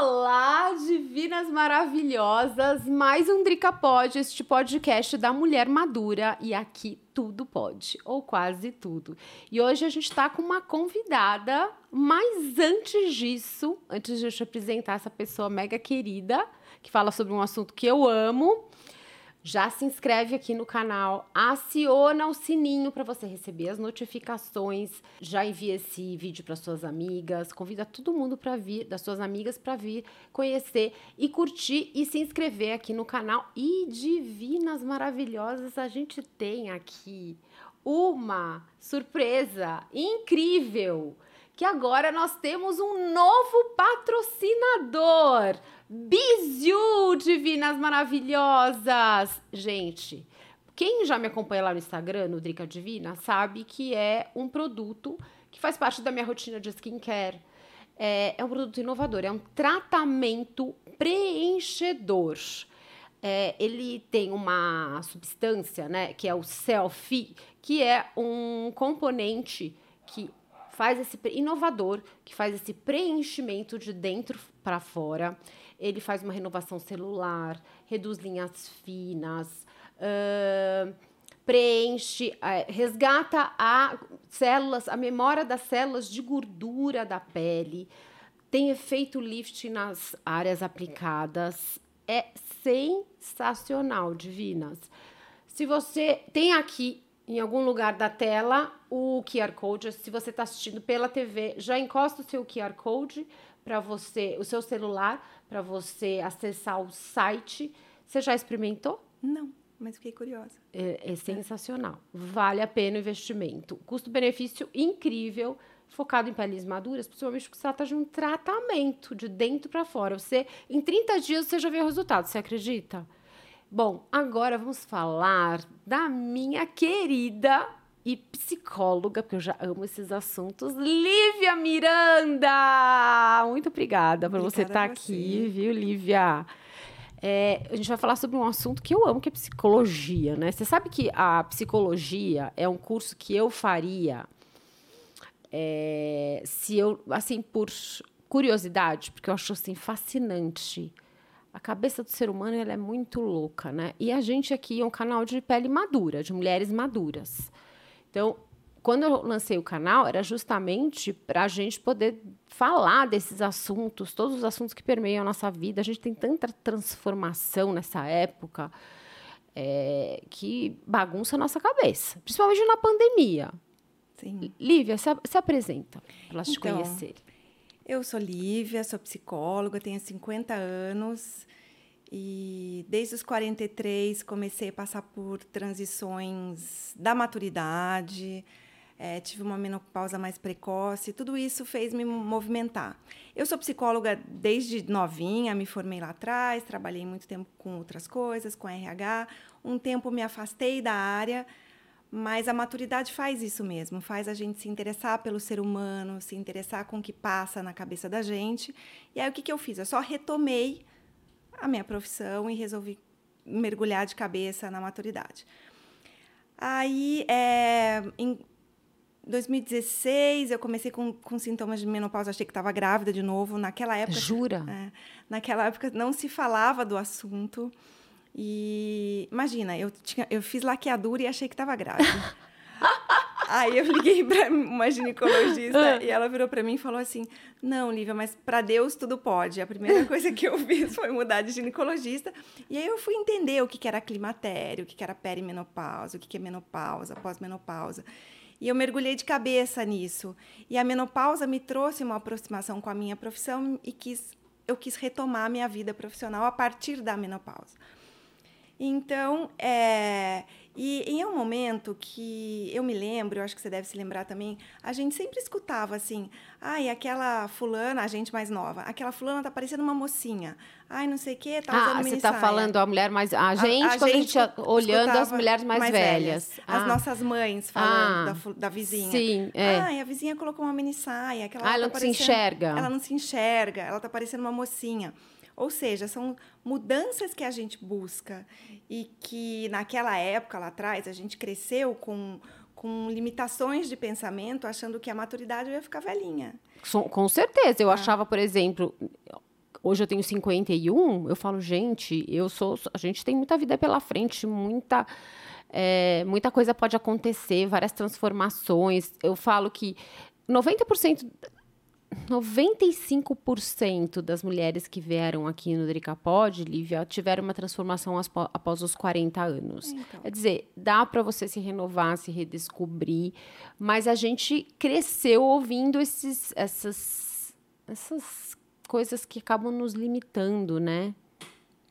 Olá, divinas maravilhosas! Mais um Drica Pod, este podcast da mulher madura e aqui tudo pode, ou quase tudo. E hoje a gente está com uma convidada, mas antes disso, antes de eu te apresentar essa pessoa mega querida, que fala sobre um assunto que eu amo, já se inscreve aqui no canal, aciona o sininho para você receber as notificações, já envia esse vídeo para suas amigas, convida todo mundo para vir, das suas amigas para vir conhecer e curtir e se inscrever aqui no canal. E divinas maravilhosas, a gente tem aqui uma surpresa incrível, que agora nós temos um novo patrocinador. Bizu, divinas maravilhosas! Gente, quem já me acompanha lá no Instagram, no Drica Divina, sabe que é um produto que faz parte da minha rotina de skincare. É, é um produto inovador, é um tratamento preenchedor. É, ele tem uma substância, né, que é o selfie, que é um componente que faz esse inovador, que faz esse preenchimento de dentro para fora ele faz uma renovação celular, reduz linhas finas, uh, preenche, uh, resgata a células, a memória das células de gordura da pele, tem efeito lift nas áreas aplicadas. É sensacional, divinas. Se você tem aqui em algum lugar da tela o QR Code, se você está assistindo pela TV, já encosta o seu QR Code para você, o seu celular, para você acessar o site. Você já experimentou? Não, mas fiquei curiosa. É, é sensacional. Vale a pena o investimento. Custo-benefício incrível, focado em peles maduras, principalmente porque você trata de um tratamento de dentro para fora. Você, em 30 dias, você já vê o resultado, você acredita? Bom, agora vamos falar da minha querida e psicóloga, porque eu já amo esses assuntos, Lívia Miranda! Muito obrigada por você estar tá aqui, viu, Lívia? É, a gente vai falar sobre um assunto que eu amo, que é psicologia, né? Você sabe que a psicologia é um curso que eu faria é, se eu, assim, por curiosidade, porque eu acho assim fascinante. A cabeça do ser humano ela é muito louca, né? E a gente aqui é um canal de pele madura, de mulheres maduras. Então, quando eu lancei o canal, era justamente para a gente poder falar desses assuntos, todos os assuntos que permeiam a nossa vida. A gente tem tanta transformação nessa época é, que bagunça a nossa cabeça, principalmente na pandemia. Sim. Lívia, se, se apresenta para elas então, te conhecerem. Eu sou Lívia, sou psicóloga, tenho 50 anos. E desde os 43 comecei a passar por transições da maturidade, é, tive uma menopausa mais precoce, tudo isso fez me movimentar. Eu sou psicóloga desde novinha, me formei lá atrás, trabalhei muito tempo com outras coisas, com RH. Um tempo me afastei da área, mas a maturidade faz isso mesmo, faz a gente se interessar pelo ser humano, se interessar com o que passa na cabeça da gente. E aí o que, que eu fiz? Eu só retomei a minha profissão e resolvi mergulhar de cabeça na maturidade. Aí, é, em 2016, eu comecei com, com sintomas de menopausa, achei que estava grávida de novo. Naquela época. Jura? É, naquela época não se falava do assunto. E imagina, eu, tinha, eu fiz laqueadura e achei que estava grávida. Aí eu liguei para uma ginecologista ah. e ela virou para mim e falou assim: Não, Lívia, mas para Deus tudo pode. A primeira coisa que eu fiz foi mudar de ginecologista. E aí eu fui entender o que era climatério, o que era perimenopausa, o que é menopausa, pós-menopausa. E eu mergulhei de cabeça nisso. E a menopausa me trouxe uma aproximação com a minha profissão e quis, eu quis retomar a minha vida profissional a partir da menopausa. Então, é, e em um momento que eu me lembro, eu acho que você deve se lembrar também, a gente sempre escutava assim: ai, aquela fulana, a gente mais nova, aquela fulana tá parecendo uma mocinha. Ai, não sei o quê, tá usando Ah, você tá falando a mulher mais. A gente, a, a quando gente a gente olhando as mulheres mais, mais velhas. velhas. As ah. nossas mães falando ah. da, da vizinha. Sim, é. Ai, a vizinha colocou uma mini saia. Aquela ah, ela, ela tá não se enxerga. Ela não se enxerga, ela tá parecendo uma mocinha. Ou seja, são mudanças que a gente busca e que naquela época lá atrás a gente cresceu com, com limitações de pensamento, achando que a maturidade ia ficar velhinha. Com certeza. Eu ah. achava, por exemplo, hoje eu tenho 51, eu falo, gente, eu sou. A gente tem muita vida pela frente, muita. É, muita coisa pode acontecer, várias transformações. Eu falo que 90%. 95% das mulheres que vieram aqui no Dricapod, Lívia, tiveram uma transformação após os 40 anos. Então. Quer dizer, dá para você se renovar, se redescobrir, mas a gente cresceu ouvindo esses, essas, essas coisas que acabam nos limitando, né?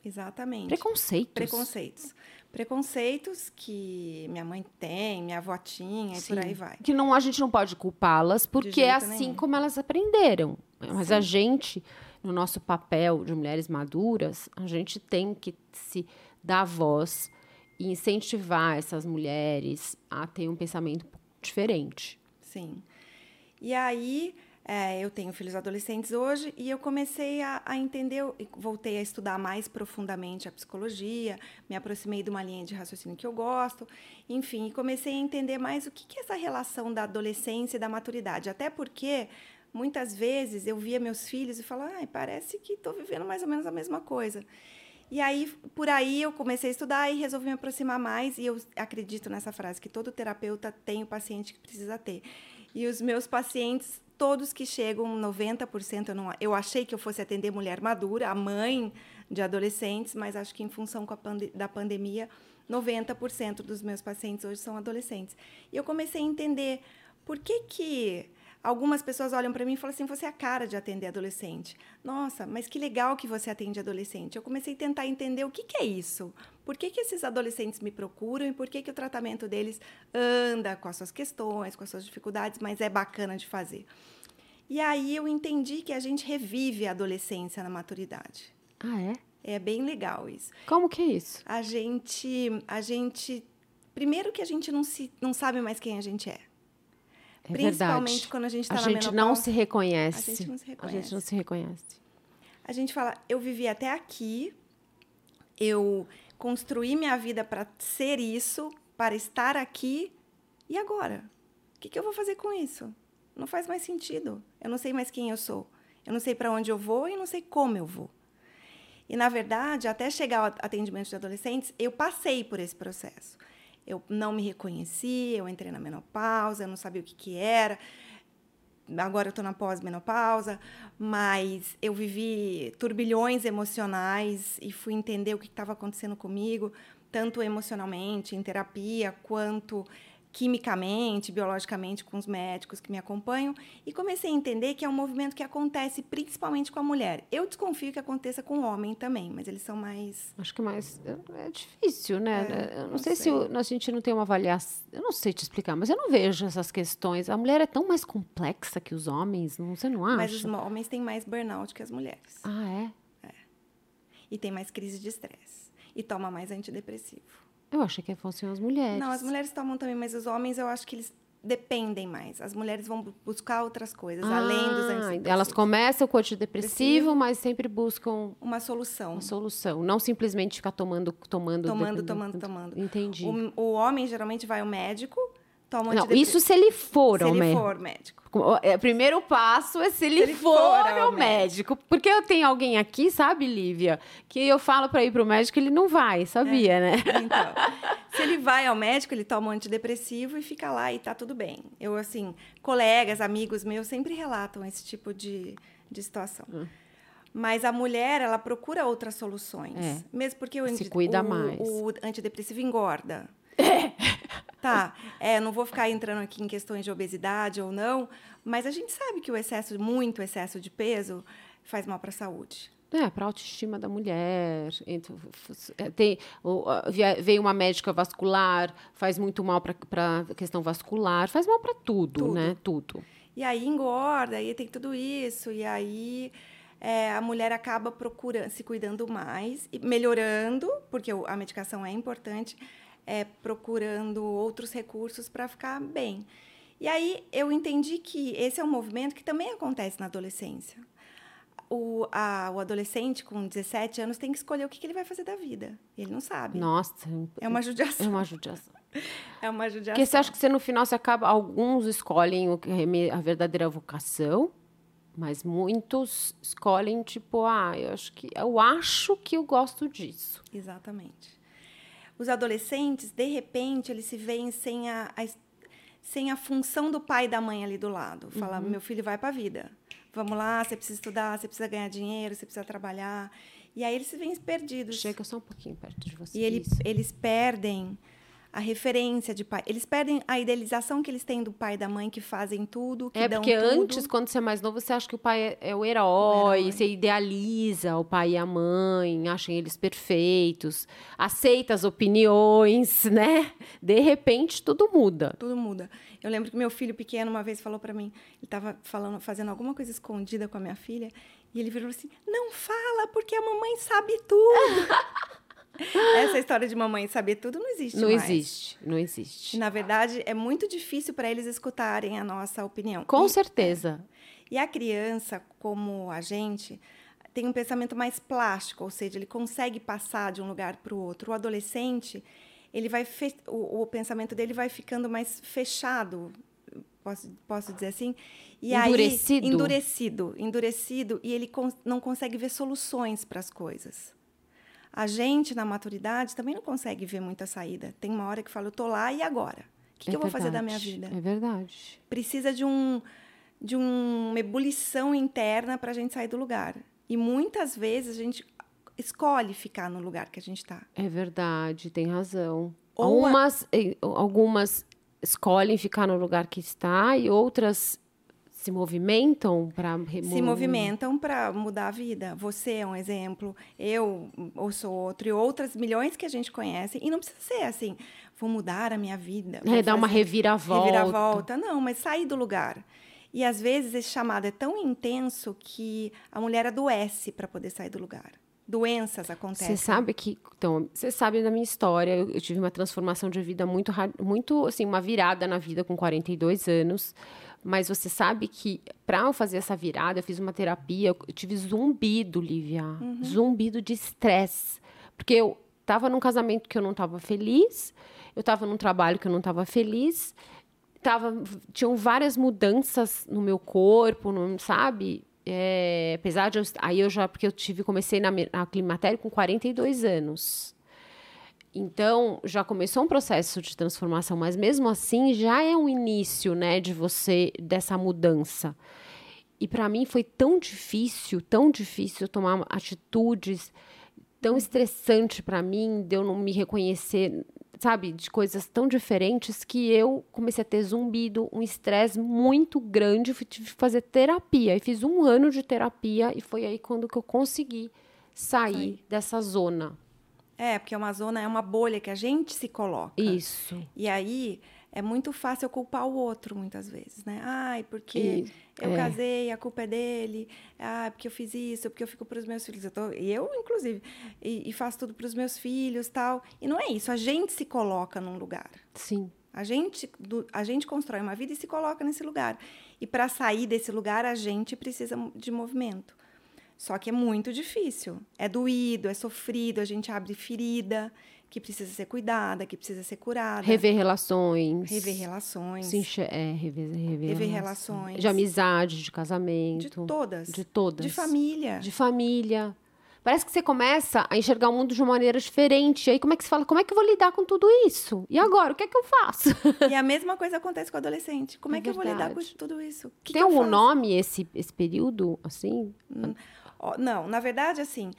Exatamente. Preconceitos. Preconceitos. Preconceitos que minha mãe tem, minha avó tinha Sim. e por aí vai. Que não, a gente não pode culpá-las, porque é assim nenhum. como elas aprenderam. Mas Sim. a gente, no nosso papel de mulheres maduras, a gente tem que se dar voz e incentivar essas mulheres a ter um pensamento diferente. Sim. E aí, é, eu tenho filhos adolescentes hoje e eu comecei a, a, entender, voltei a estudar mais profundamente a psicologia, me aproximei de uma linha de raciocínio que eu gosto, enfim, comecei a entender mais o que, que é essa relação da adolescência e da maturidade. Até porque muitas vezes eu via meus filhos e falava, ah, parece que estou vivendo mais ou menos a mesma coisa. E aí, por aí, eu comecei a estudar e resolvi me aproximar mais. E eu acredito nessa frase, que todo terapeuta tem o paciente que precisa ter. E os meus pacientes todos que chegam, 90%, eu, não, eu achei que eu fosse atender mulher madura, a mãe de adolescentes, mas acho que em função pande da pandemia, 90% dos meus pacientes hoje são adolescentes. E eu comecei a entender por que que Algumas pessoas olham para mim e falam assim: você é a cara de atender adolescente. Nossa, mas que legal que você atende adolescente. Eu comecei a tentar entender o que, que é isso. Por que, que esses adolescentes me procuram e por que, que o tratamento deles anda com as suas questões, com as suas dificuldades, mas é bacana de fazer. E aí eu entendi que a gente revive a adolescência na maturidade. Ah, é? É bem legal isso. Como que é isso? A gente, a gente, primeiro que a gente não se, não sabe mais quem a gente é. É Principalmente verdade. quando a gente está na menopausa. A gente não se reconhece. A gente não se reconhece. A gente não se reconhece. A gente fala, eu vivi até aqui, eu construí minha vida para ser isso, para estar aqui, e agora? O que, que eu vou fazer com isso? Não faz mais sentido. Eu não sei mais quem eu sou. Eu não sei para onde eu vou e não sei como eu vou. E, na verdade, até chegar ao atendimento de adolescentes, eu passei por esse processo eu não me reconheci, eu entrei na menopausa, eu não sabia o que, que era. Agora eu estou na pós-menopausa, mas eu vivi turbilhões emocionais e fui entender o que estava acontecendo comigo, tanto emocionalmente, em terapia, quanto quimicamente, biologicamente com os médicos que me acompanham e comecei a entender que é um movimento que acontece principalmente com a mulher. Eu desconfio que aconteça com o homem também, mas eles são mais. Acho que mais é difícil, né? É, eu não, não sei, sei, se a gente não tem uma avaliação. Eu não sei te explicar, mas eu não vejo essas questões. A mulher é tão mais complexa que os homens, não, você não acha? Mas os homens têm mais burnout que as mulheres. Ah, é? É. E tem mais crise de estresse e toma mais antidepressivo. Eu achei que fossem as mulheres. Não, as mulheres tomam também, mas os homens eu acho que eles dependem mais. As mulheres vão buscar outras coisas, ah, além dos antidepressivos. Elas começam com o antidepressivo, mas sempre buscam... Uma solução. Uma solução. Não simplesmente ficar tomando, tomando... Tomando, tomando, tomando. Entendi. O, o homem, geralmente, vai ao médico, toma Não, isso se ele for se ao ele médico. for médico. O é, primeiro passo é se ele, se ele for, for ao médico. médico. Porque eu tenho alguém aqui, sabe, Lívia, que eu falo para ir pro médico, ele não vai, sabia, é. né? Então, se ele vai ao médico, ele toma um antidepressivo e fica lá e tá tudo bem. Eu, assim, colegas, amigos meus sempre relatam esse tipo de, de situação. Hum. Mas a mulher, ela procura outras soluções. É. Mesmo porque o, Se cuida o, mais. o antidepressivo engorda. É. Tá, é, não vou ficar entrando aqui em questões de obesidade ou não, mas a gente sabe que o excesso, muito excesso de peso, faz mal para a saúde. É, para a autoestima da mulher. É, tem, veio uma médica vascular, faz muito mal para a questão vascular, faz mal para tudo, tudo, né? Tudo. E aí engorda, aí tem tudo isso, e aí é, a mulher acaba procurando, se cuidando mais, e melhorando, porque a medicação é importante, é, procurando outros recursos para ficar bem. E aí eu entendi que esse é um movimento que também acontece na adolescência. O, a, o adolescente com 17 anos tem que escolher o que, que, ele vai fazer da vida. Ele não sabe. Nossa. É uma judiação. É uma judiação. é uma judiação. Porque você acha que você, no final, você acaba... Alguns escolhem o, a verdadeira vocação, Mas muitos escolhem, tipo, ah, eu acho que eu acho que eu gosto disso. Exatamente. Os adolescentes, de repente, eles se veem sem a, a sem a função do pai e da mãe ali do lado. Fala, uhum. meu filho vai para a vida. Vamos lá, você precisa estudar, você precisa ganhar dinheiro, você precisa trabalhar. E aí eles se veem perdidos. Chega só um pouquinho perto de você. E ele, eles perdem a referência de pai. Eles perdem a idealização que eles têm do pai e da mãe que fazem tudo, que é, dão porque tudo. antes, quando você é mais novo, você acha que o pai é, é o, herói, o, herói, você idealiza o pai e a mãe, acham eles perfeitos, aceita as opiniões, né? De repente, tudo muda. Tudo muda. Eu lembro que meu filho pequeno uma vez falou para mim, ele estava falando, fazendo alguma coisa escondida com a minha filha, e ele virou assim: "Não fala, porque a mamãe sabe tudo". Essa história de mamãe saber tudo não existe não mais. existe, não existe. Na verdade, é muito difícil para eles escutarem a nossa opinião. Com e, certeza. E a criança, como a gente, tem um pensamento mais plástico, ou seja, ele consegue passar de um lugar para o outro. O adolescente, ele vai o, o, pensamento dele vai ficando mais fechado, posso, posso dizer assim, e endurecido. aí endurecido, endurecido, e ele con não consegue ver soluções para as coisas. A gente, na maturidade, também não consegue ver muita saída. Tem uma hora que fala, eu tô lá e agora? O que, é que eu vou fazer da minha vida? É verdade. Precisa de, um, de uma ebulição interna para a gente sair do lugar. E muitas vezes a gente escolhe ficar no lugar que a gente está. É verdade, tem razão. Ou algumas, a... Eh, algumas escolhem ficar no lugar que está e outras se movimentam para se movimentam para mudar a vida. Você é um exemplo, eu ou sou outro e outras milhões que a gente conhece e não precisa ser assim, vou mudar a minha vida. É, dar uma reviravolta. Reviravolta, não, mas sair do lugar. E às vezes esse chamado é tão intenso que a mulher adoece para poder sair do lugar doenças acontecem. Você sabe que, então, você sabe da minha história, eu, eu, tive uma transformação de vida muito, muito, assim, uma virada na vida com 42 anos. Mas você sabe que para eu fazer essa virada, eu fiz uma terapia, eu tive zumbido, Lívia. Uhum. Zumbido de estresse. Porque eu estava num casamento que eu não estava feliz, eu estava num trabalho que eu não estava feliz, tava, tinham várias mudanças no meu corpo, não, sabe? É, apesar de eu, aí eu já porque eu tive comecei na, na climatério com 42 anos então, já começou um processo de transformação, mas mesmo assim já é um início, né, de você dessa mudança. E para mim foi tão difícil, tão difícil tomar atitudes, tão estressante para mim de eu não me reconhecer, sabe, de coisas tão diferentes que eu comecei a ter zumbido, um estresse muito grande, fui, tive que fazer terapia. E fiz um ano de terapia e foi aí quando que eu consegui sair dessa zona. É, porque uma zona é uma bolha que a gente se coloca. Isso. E aí é muito fácil culpar o outro muitas vezes, né? Ai, porque eu é. casei, a culpa é dele. Ah, porque eu fiz isso, porque eu fico para os meus filhos. Eu tô, e eu, inclusive, e, e faço tudo para os meus filhos, tal. E não é isso. A gente se coloca num lugar. Sim. A gente, do, a gente constrói uma vida e se coloca nesse lugar. E para sair desse lugar, a gente precisa de movimento. Só que é muito difícil. É doído, é sofrido, a gente abre ferida que precisa ser cuidada, que precisa ser curada. Rever relações. Rever relações. Sim, é, rever, rever, rever relações. relações. De amizade, de casamento. De todas. De todas. De família. De família. Parece que você começa a enxergar o mundo de uma maneira diferente. E aí, como é que você fala? Como é que eu vou lidar com tudo isso? E agora? O que é que eu faço? E a mesma coisa acontece com o adolescente. Como é, é que eu vou lidar com tudo isso? Que Tem que algum nome esse, esse período, assim? Hum. Não, na verdade, assim,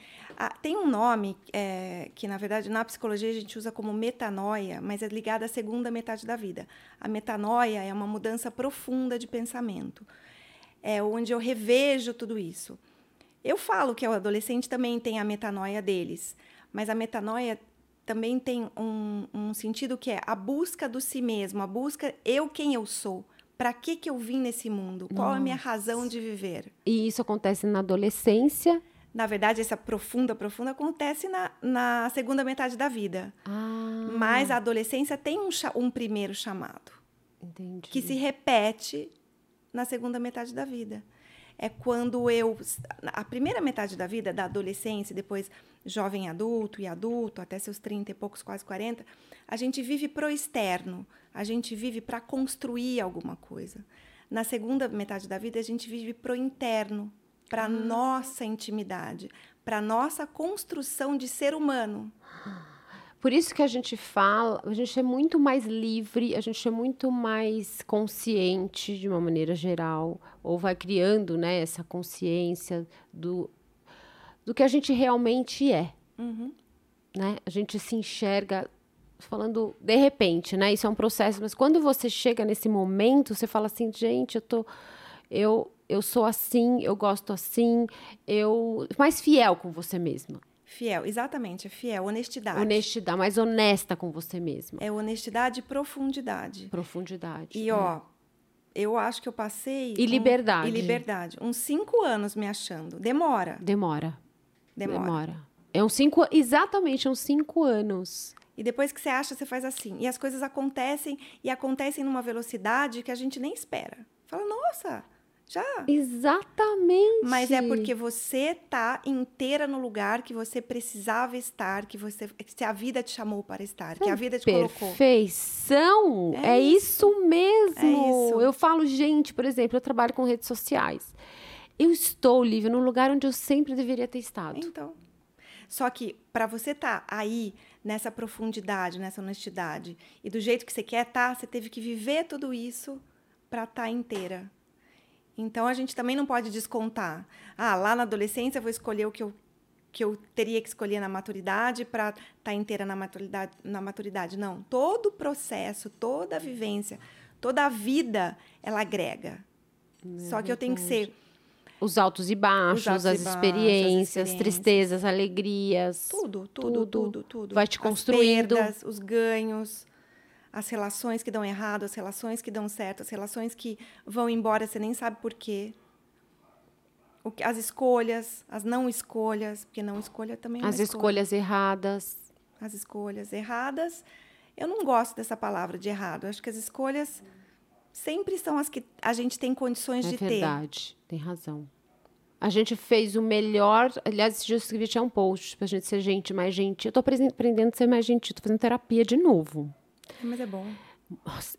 tem um nome é, que, na verdade, na psicologia a gente usa como metanoia, mas é ligado à segunda metade da vida. A metanoia é uma mudança profunda de pensamento, é onde eu revejo tudo isso. Eu falo que o adolescente também tem a metanoia deles, mas a metanoia também tem um, um sentido que é a busca do si mesmo, a busca eu quem eu sou para que, que eu vim nesse mundo? Qual Nossa. é a minha razão de viver? E isso acontece na adolescência? Na verdade, essa profunda, profunda acontece na, na segunda metade da vida. Ah. Mas a adolescência tem um, um primeiro chamado. Entendi. Que se repete na segunda metade da vida. É quando eu. A primeira metade da vida, da adolescência, depois jovem adulto e adulto, até seus 30 e poucos, quase 40, a gente vive pro externo, a gente vive para construir alguma coisa. Na segunda metade da vida, a gente vive pro interno, para Ah. nossa intimidade, para nossa construção de ser humano. Por isso que a gente fala, a gente é muito mais livre, a gente é muito mais consciente de uma maneira geral, ou vai criando, né, essa consciência do, do que a gente realmente é, Uhum. né? A gente se enxerga falando de repente, né? Isso é um processo, mas quando você chega nesse momento, você fala assim, gente, eu tô eu eu sou assim, eu gosto assim, eu mais fiel com você mesma. Fiel, exatamente, é fiel, honestidade. Honestidade, mais honesta com você mesma. É honestidade e profundidade. Profundidade. E ó, eu acho que eu passei. E um- liberdade. e liberdade. Uns cinco anos me achando. Demora. Demora. Demora. É uns cinco, exatamente, uns cinco anos. E depois que você acha, você faz assim. E as coisas acontecem e acontecem numa velocidade que a gente nem espera. Fala, nossa, já. Exatamente. Mas é porque você tá inteira no lugar que você precisava estar, que você, que a vida te chamou para estar, que a vida te colocou. Perfeição. É, É isso. mesmo. É isso. Eu falo, gente, por exemplo, eu trabalho com redes sociais. Eu estou, Lívia, no lugar onde eu sempre deveria ter estado. Então. Só que para você estar aí nessa profundidade, nessa honestidade e do jeito que você quer estar, você teve que viver tudo isso para estar inteira. Então a gente também não pode descontar. Ah, lá na adolescência eu vou escolher o que eu que eu teria que escolher na maturidade para estar inteira na maturidade, na maturidade. Não, todo o processo, toda a vivência, toda a vida, ela agrega. Só que eu tenho que ser Os altos e baixos, Os altos e as, baixos, as experiências, experiências. tristezas, alegrias. Tudo, tudo, Tudo. tudo, tudo. Vai te construindo. As perdas, os ganhos, as relações que dão errado, as relações que dão certo, as relações que vão embora, você nem sabe por quê. O que- as escolhas, as não escolhas, porque não escolha também é As escolha. escolhas erradas. As escolhas erradas. Eu não gosto dessa palavra de errado. Eu acho que as escolhas sempre são as que a gente tem condições É de ter. verdade, tem razão. A gente fez o melhor. Aliás, esse dia eu escrevi um post pra gente ser gente mais gentil. Eu tô aprendendo a ser mais gentil, tô fazendo terapia de novo. Mas é bom. Nossa,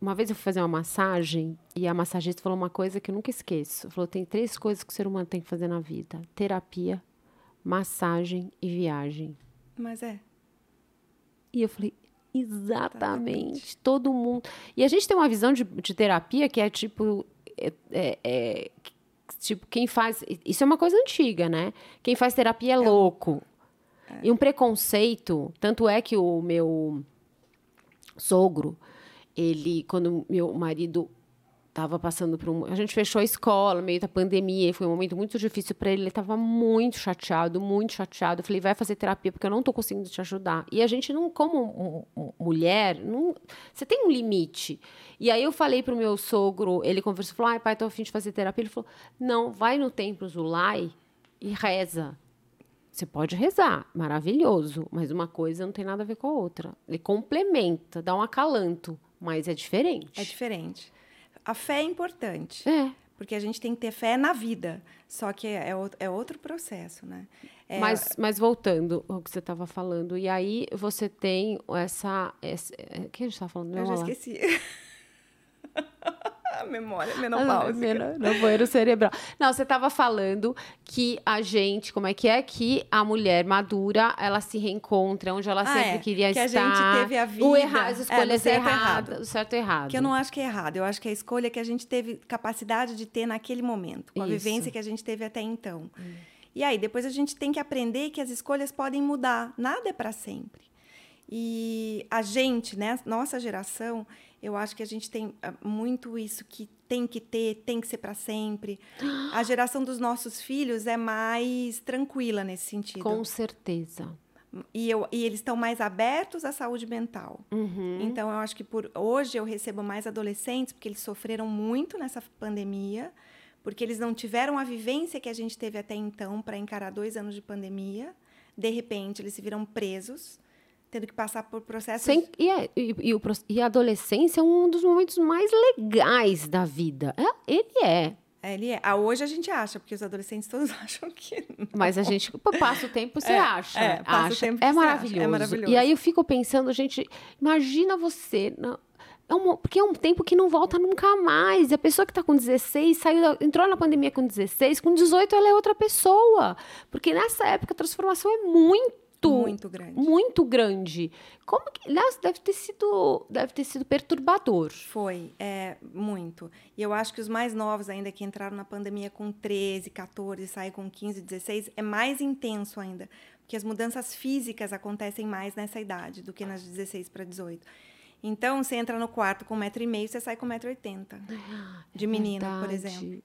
uma vez eu fui fazer uma massagem e a massagista falou uma coisa que eu nunca esqueço. Falou: tem três coisas que o ser humano tem que fazer na vida: terapia, massagem e viagem. Mas é. E eu falei, exatamente, todo mundo. E a gente tem uma visão de, de terapia que é tipo. é- é- é, tipo, quem faz. Isso é uma coisa antiga, né? Quem faz terapia é, louco. E um preconceito. Tanto é que o meu sogro, ele, quando meu marido estava passando por um. A gente fechou a escola, meio da pandemia, foi um momento muito difícil para ele. Ele estava muito chateado, muito chateado. Eu falei, vai fazer terapia, porque eu não estou conseguindo te ajudar. E a gente não, como mulher, não, você tem um limite. E aí eu falei pro meu sogro, ele conversou, falou, ai, pai, tô afim de fazer terapia. Ele falou, não, vai no templo Zulai e reza. Você pode rezar, maravilhoso, mas uma coisa não tem nada a ver com a outra. Ele complementa, dá um acalanto, mas é diferente. É diferente. A fé é importante. É, Porque a gente tem que ter fé na vida. Só que é, é ou- é outro processo, né? É, mas, mas voltando ao que você estava falando, e aí você tem essa. essa o que a gente estava falando? eu já lá. esqueci. A memória menopáusica. No banheiro cerebral. Não, você estava falando que a gente, como é que é? Que a mulher madura, ela se reencontra onde ela Ah, sempre é. queria Que a estar. gente teve a O vida, erra, as é, escolhas certo e erradas. errado. O certo e errado. Que eu não acho que é errado. Eu acho que é a escolha que a gente teve capacidade de ter naquele momento. Com a Isso. vivência que a gente teve até então. E aí, depois a gente tem que aprender que as escolhas podem mudar. Nada é para sempre. E a gente, né, nossa geração, eu acho que a gente tem ah, muito isso que tem que ter, tem que ser para sempre. A geração dos nossos filhos é mais tranquila nesse sentido. Com certeza. E, eu, e eles estão mais abertos à saúde mental. Uhum. Então, eu acho que por hoje eu recebo mais adolescentes, porque eles sofreram muito nessa pandemia, porque eles não tiveram a vivência que a gente teve até então para encarar dois anos de pandemia. De repente, eles se viram presos, tendo que passar por processos. Sem- e, é- e- e o e a adolescência é um dos momentos mais legais da vida. É, ele é. É, ele é. Ah, hoje a gente acha, porque os adolescentes todos acham que. não. Mas a gente passa o tempo, você É, acha. é, passa o acha. tempo que é você acha, é maravilhoso. maravilhoso. E aí eu fico pensando, gente, imagina você. na- é um, porque é um tempo que não volta nunca mais. A pessoa que está com 16 saiu, entrou na pandemia com 16, com 18 ela é outra pessoa. Porque nessa época a transformação é muito muito grande. Muito grande. Como que, aliás, deve ter sido, deve ter sido perturbador. Foi, é, muito. E eu acho que os mais novos ainda que entraram na pandemia com 13, 14, saem com 15, 16, é mais intenso ainda, porque as mudanças físicas acontecem mais nessa idade do que nas 16 para 18. Então, você entra no quarto com um metro e meio, você sai com um metro e oitenta. De menina, Verdade. por exemplo.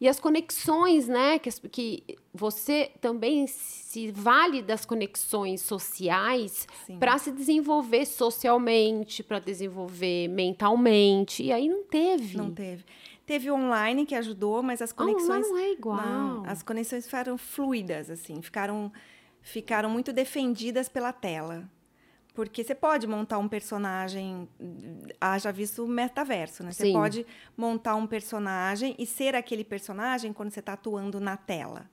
E as conexões, né? Que, que você também se vale das conexões sociais para se desenvolver socialmente, para desenvolver mentalmente. E aí não teve. Não teve. Teve o online que ajudou, mas as conexões. não é igual. Não, as conexões ficaram fluidas, assim, ficaram, ficaram muito defendidas pela tela. Porque você pode montar um personagem, haja visto o metaverso, né? Você Sim. pode montar um personagem e ser aquele personagem quando você está atuando na tela.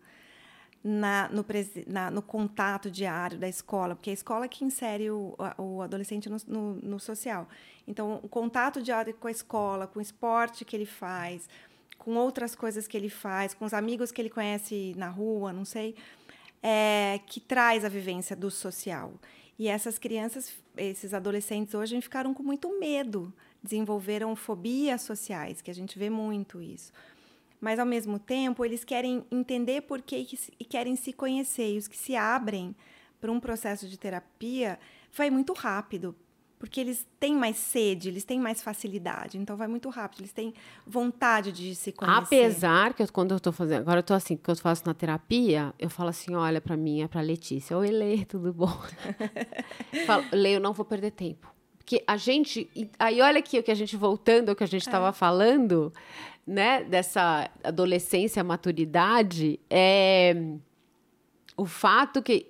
Na, no, na- no contato diário da escola, porque é a escola que insere o, o adolescente no, no- no social. Então, o contato diário com a escola, com o esporte que ele faz, com outras coisas que ele faz, com os amigos que ele conhece na rua, não sei, é, que traz a vivência do social. E essas crianças, esses adolescentes hoje ficaram com muito medo, desenvolveram fobias sociais, que a gente vê muito isso. Mas, ao mesmo tempo, eles querem entender por que e querem se conhecer. E os que se abrem para um processo de terapia vai muito rápido, porque eles têm mais sede, eles têm mais facilidade. Então, vai muito rápido, eles têm vontade de se conhecer. Apesar que eu- quando eu tô fazendo, agora eu tô assim, que eu faço na terapia, eu falo assim, olha pra mim, é pra Letícia, oi Lê, tudo bom? Falo, Lê, eu não vou perder tempo. Porque a gente, aí olha aqui o que a gente voltando ao que a gente estava falando, né, dessa adolescência, maturidade, é o fato que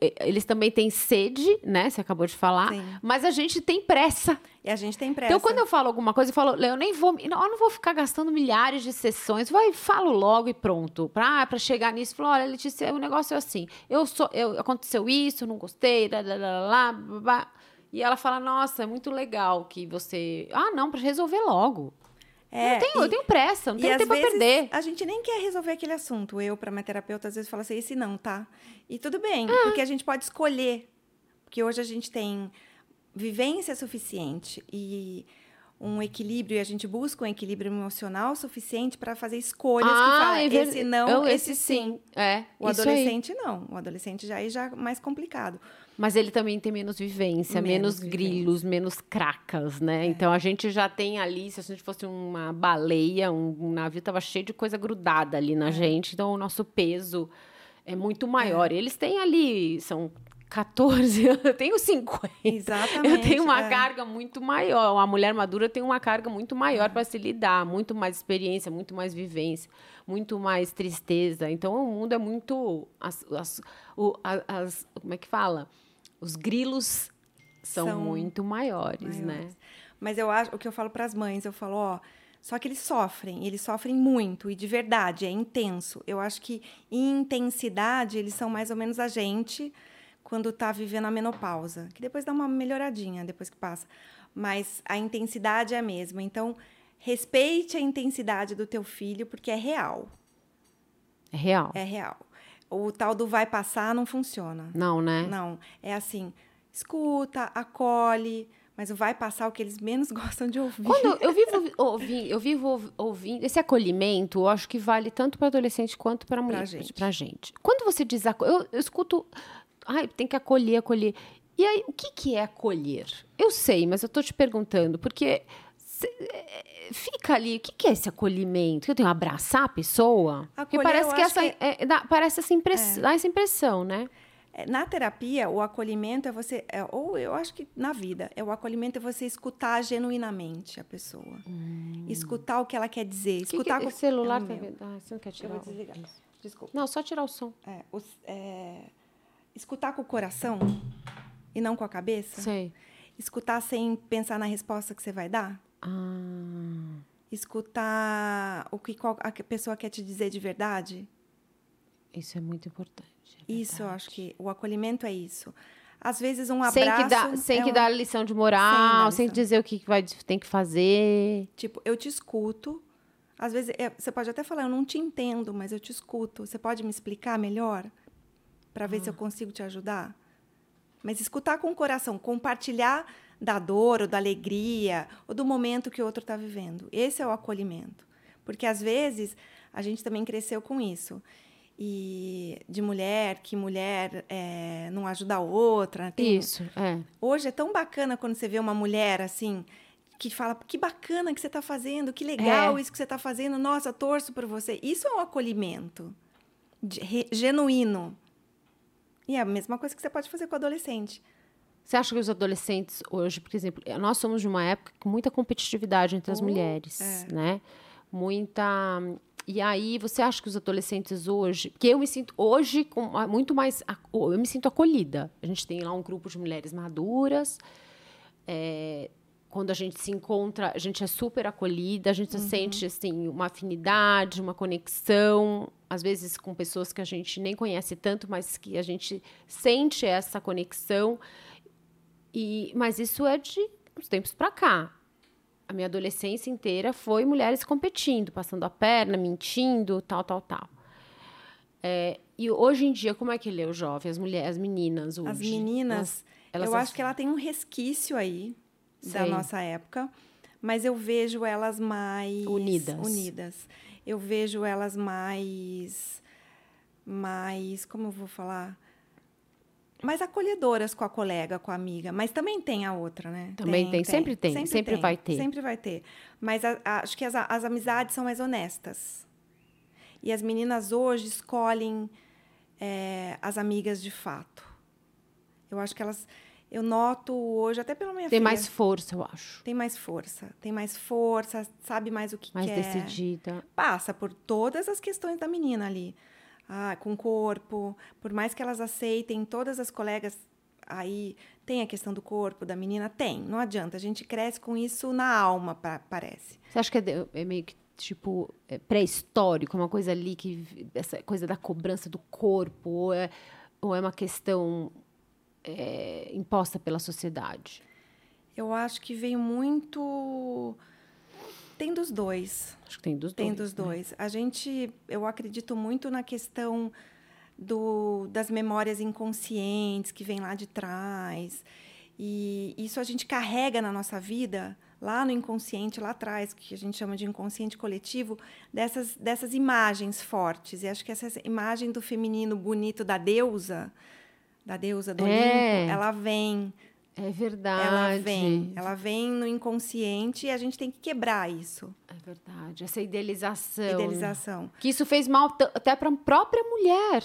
eh, eles também têm sede, né, você acabou de falar, Sim. mas a gente tem pressa. E a gente tem pressa. Então, quando eu falo alguma coisa, eu falo, eu nem vou, eu não vou ficar gastando milhares de sessões, vai, falo logo e pronto. Pra, pra chegar nisso, falo, olha, Letícia, o negócio é assim, eu sou, eu, aconteceu isso, não gostei, lá, lá, lá, lá, blá, blá. E ela fala, nossa, é muito legal que você... Ah, não, pra resolver logo. É, não tenho, e- eu tenho pressa, não tenho tempo vezes pra perder. a gente nem quer resolver aquele assunto. Eu, para minha terapeuta, às vezes falo assim, esse não, tá? E tudo bem, Ah. porque a gente pode escolher. Porque hoje a gente tem vivência suficiente e um equilíbrio, e a gente busca um equilíbrio emocional suficiente para fazer escolhas que falam, é ver- esse não, eu- esse sim. É, O isso aí. adolescente não. O adolescente já é já mais complicado. Mas ele também tem menos vivência, menos, Menos vivência. grilos, menos cracas, né? Então a gente já tem ali, se a gente fosse uma baleia, um, um navio, tava cheio de coisa grudada ali na gente. Então o nosso peso é muito maior. Eles têm ali, são 14, eu tenho 50. Exatamente. Eu tenho uma é. carga muito maior. Uma mulher madura tem uma carga muito maior para se lidar, muito mais experiência, muito mais vivência, muito mais tristeza. Então o mundo é muito. As, as- o- as- como é que fala? Os grilos são, São muito maiores, né? maiores. Mas eu acho, o que eu falo para as mães, eu falo, ó, só que eles sofrem, eles sofrem muito e de verdade, é intenso. Eu acho que em intensidade eles são mais ou menos a gente quando tá vivendo a menopausa, que depois dá uma melhoradinha depois que passa, mas a intensidade é a mesma. Então, respeite a intensidade do teu filho porque é real, É real. é real. O tal do vai passar não funciona. Não, né? Não, é assim, escuta, acolhe, mas o vai passar o que eles menos gostam de ouvir. Quando eu- vivo ouvindo, eu vivo ouv- ouvindo esse acolhimento, eu acho que vale tanto para adolescente quanto para mulher, gente. pra gente. Quando você diz eu, eu escuto, ai, tem que acolher, acolher. E aí, o que que é acolher? Eu sei, mas eu tô te perguntando porque é, fica ali, o que que é esse acolhimento? Eu tenho que abraçar a pessoa? Porque Acolher, parece eu que essa que- é, dá, parece essa impressão, dá essa impressão, né? É, Na terapia, o acolhimento é você, é, ou eu acho que na vida, é o acolhimento é você escutar genuinamente a pessoa. Escutar o que ela quer dizer. Hum. Que que Escutar esse com- celular é o tá vendo? Ah, você não quer Eu tirar? vou o- desligar. Desculpa. Não, só tirar o som. É, os- é, escutar com o coração e não com a cabeça. Sei. Escutar sem pensar na resposta que você vai dar. Ah, Escutar o que qual- a pessoa quer te dizer de verdade. isso é muito importante. é Isso, eu acho que o acolhimento é isso. Às vezes um Sem abraço. que, dar, sem é que um- dar lição de Sem moral, sem, lição. dizer o que vai, tem que fazer. Tipo, eu te escuto. Às vezes é, você pode até falar, eu não te entendo, mas eu te escuto. Você pode me explicar melhor? Para ver se Ah. eu consigo te ajudar? Mas escutar com o coração, compartilhar da dor ou da alegria ou do momento que o outro está vivendo. Esse é o acolhimento. Porque às vezes a gente também cresceu com isso. E de mulher, que mulher eh, não ajuda a outra. Tem, Isso, é. Hoje é tão bacana quando você vê uma mulher assim que fala que bacana que você está fazendo, que legal É. isso que você está fazendo, nossa, torço por você. Isso é um acolhimento de- re- genuíno. E é a mesma coisa que você pode fazer com o adolescente. Você acha que os adolescentes hoje, por exemplo, nós somos de uma época com muita competitividade entre as Oh, mulheres, é. né? Muita. E aí, você acha que os adolescentes hoje. Porque eu me sinto hoje com muito mais. Eu me sinto acolhida. A gente tem lá um grupo de mulheres maduras. é, quando a gente se encontra, a gente é super acolhida, a gente sente assim, uma afinidade, uma conexão, às vezes com pessoas que a gente nem conhece tanto, mas que a gente sente essa conexão. E, mas isso é de uns tempos para cá. A minha adolescência inteira foi mulheres competindo, passando a perna, mentindo, tal, tal, tal. É, e hoje em dia, como é que ele é o jovem, as mulheres, as meninas hoje? As meninas, elas eu são- acho que ela tem um resquício aí da Sei. nossa época, mas eu vejo elas mais Unidas. unidas. Eu vejo elas mais mais, como eu vou falar? Mais acolhedoras com a colega, com a amiga, mas também tem a outra, né? Também tem, sempre tem, sempre vai ter. Sempre vai ter. Mas a- a- acho que as, as amizades são mais honestas. E as meninas hoje escolhem é, as amigas de fato. Eu acho que elas. Eu noto hoje, até pela minha Tem filha. mais força, eu acho. Tem mais força. Tem mais força, sabe mais o que Mais quer. decidida. Passa por todas as questões da menina ali. Ah, com o corpo. Por mais que elas aceitem, todas as colegas aí. Tem a questão do corpo da menina? Tem. Não adianta. A gente cresce com isso na alma, pa- parece. Você acha que é, é meio que, tipo, é pré-histórico, uma coisa ali que. Essa coisa da cobrança do corpo, ou é, ou é uma questão é, imposta pela sociedade? Eu acho que veio muito. Tem dos dois. Acho que tem dos Tem dois. dos né? dois. A gente, eu acredito muito na questão do, das memórias inconscientes que vem lá de trás. E isso a gente carrega na nossa vida, lá no inconsciente, lá atrás, que a gente chama de inconsciente coletivo, dessas, dessas imagens fortes. E acho que essa imagem do feminino bonito da deusa, da deusa do É. Olimpo, ela vem É verdade. ela vem, ela vem no inconsciente e a gente tem que quebrar isso, É verdade. Essa idealização. idealização. Que isso fez mal até para a própria mulher.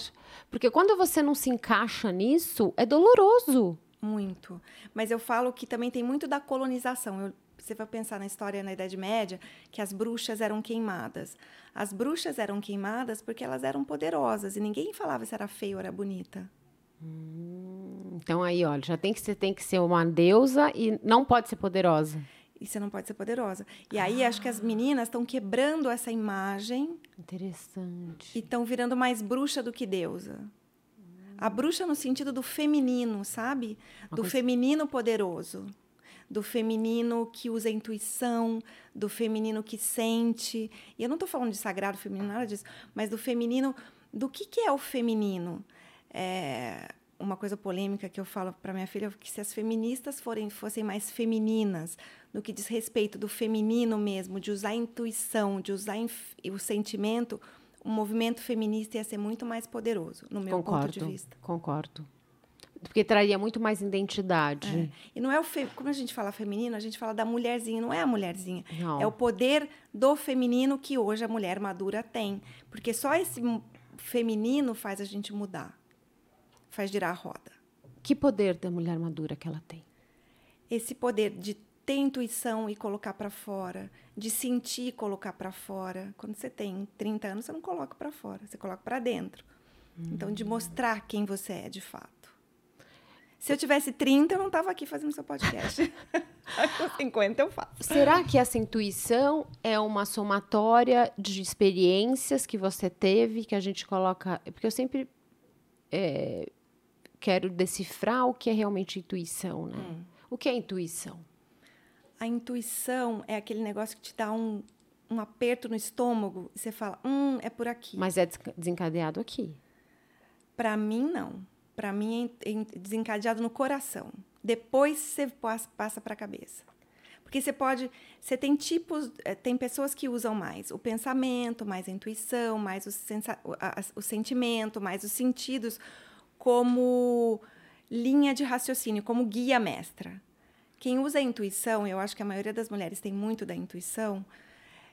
Porque quando você não se encaixa nisso, é doloroso. Muito. Mas eu falo que também tem muito da colonização. Eu- você vai pensar na história na Idade Média, que as bruxas eram queimadas. As bruxas eram queimadas porque elas eram poderosas e ninguém falava se era feia ou era bonita. Então aí, olha, já tem que ser, tem que ser uma deusa e não pode ser poderosa. E você não pode ser poderosa. E aí acho que as meninas estão quebrando essa imagem Interessante. e estão virando mais bruxa do que deusa. A bruxa no sentido do feminino, sabe? Uma Do coisa- feminino poderoso. Do feminino que usa intuição, do feminino que sente. E eu não estou falando de sagrado feminino, nada disso, mas do feminino. Do que, que é o feminino? É uma coisa polêmica que eu falo para minha filha que se as feministas forem fossem mais femininas no que diz respeito do feminino mesmo, de usar a intuição, de usar o sentimento, o movimento feminista ia ser muito mais poderoso, no meu concordo. ponto de vista. Concordo. Porque traria muito mais identidade. E não é o fe... como a gente fala feminino, a gente fala da mulherzinha, não é a mulherzinha. Não. É o poder do feminino que hoje a mulher madura tem, porque só esse feminino faz a gente mudar. Faz girar a roda. Que poder da mulher madura que ela tem? Esse poder de ter intuição e colocar para fora, de sentir e colocar para fora. Quando você tem 30 anos, você não coloca para fora, você coloca para dentro. Então, de mostrar quem você é de fato. Se eu tivesse 30, eu não estava aqui fazendo seu podcast. Com 50 eu faço. Será que essa intuição é uma somatória de experiências que você teve, que a gente coloca. Porque eu sempre. é, quero decifrar o que é realmente intuição, né? Hum. O que é intuição? A intuição é aquele negócio que te dá um, um aperto no estômago e você fala, hum, é por aqui. Mas é desencadeado aqui. Para mim, não. Para mim, é é desencadeado no coração. Depois você pas- passa para a cabeça. Porque você pode. Você tem tipos. eh, Tem pessoas que usam mais o pensamento, mais a intuição, mais o, sensa, o, a- o sentimento, mais os sentidos, como linha de raciocínio, como guia mestra. Quem usa a intuição, eu acho que a maioria das mulheres tem muito da intuição,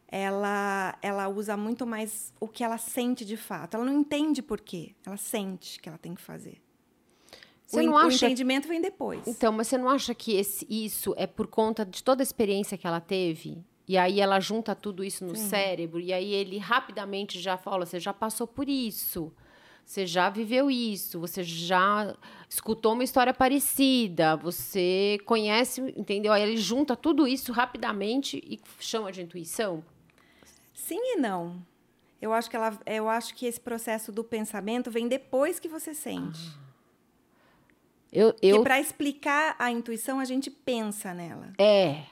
ela, ela usa muito mais o que ela sente de fato. Ela não entende por quê, ela sente que ela tem que fazer. Você o, não o acha- entendimento vem depois. Então, mas você não acha que esse- isso é por conta de toda a experiência que ela teve? E aí ela junta tudo isso no cérebro, e aí ele rapidamente já fala: você já passou por isso, você já viveu isso, você já escutou uma história parecida, você conhece, entendeu? Aí ele junta tudo isso rapidamente e chama de intuição. Sim e não. Eu acho que ela, eu acho que esse processo do pensamento vem depois que você sente. Eu, Porque eu para explicar a intuição a gente pensa nela. é.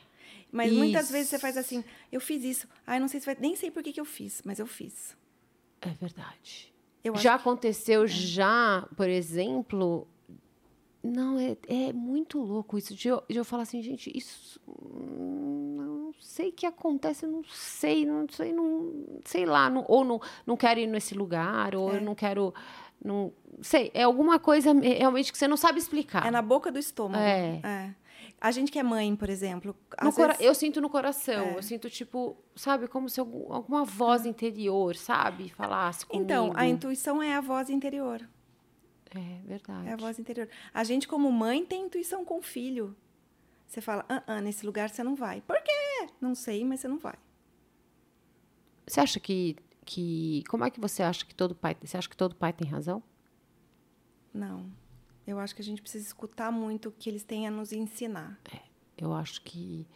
Mas muitas Isso. vezes você faz assim, eu fiz isso. Ai, não sei se vai, nem sei por que, que eu fiz, mas eu fiz. É verdade. Já acho que- aconteceu, já, por exemplo. Não, é, é muito louco isso. De eu, de eu falar assim, gente, isso. hum, Não sei o que acontece, não sei, não sei, não. Sei lá, não- ou não, não quero ir nesse lugar, ou É. eu não quero. Não sei, é alguma coisa realmente que você não sabe explicar. É na boca do estômago. É. A gente que é mãe, por exemplo. Às cora- vezes- Eu sinto no coração, É. eu sinto, tipo, sabe, como se algum- alguma voz interior, sabe, falasse comigo. Então, a intuição é a voz interior. É verdade. É a voz interior. A gente, como mãe, tem intuição com o filho. Você fala, ah, ah, nesse lugar você não vai. Por quê? Não sei, mas você não vai. Você acha que, que. Como é que você acha que todo pai. Você acha que todo pai tem razão? Não. Eu acho que a gente precisa escutar muito o que eles têm a nos ensinar. Eu acho que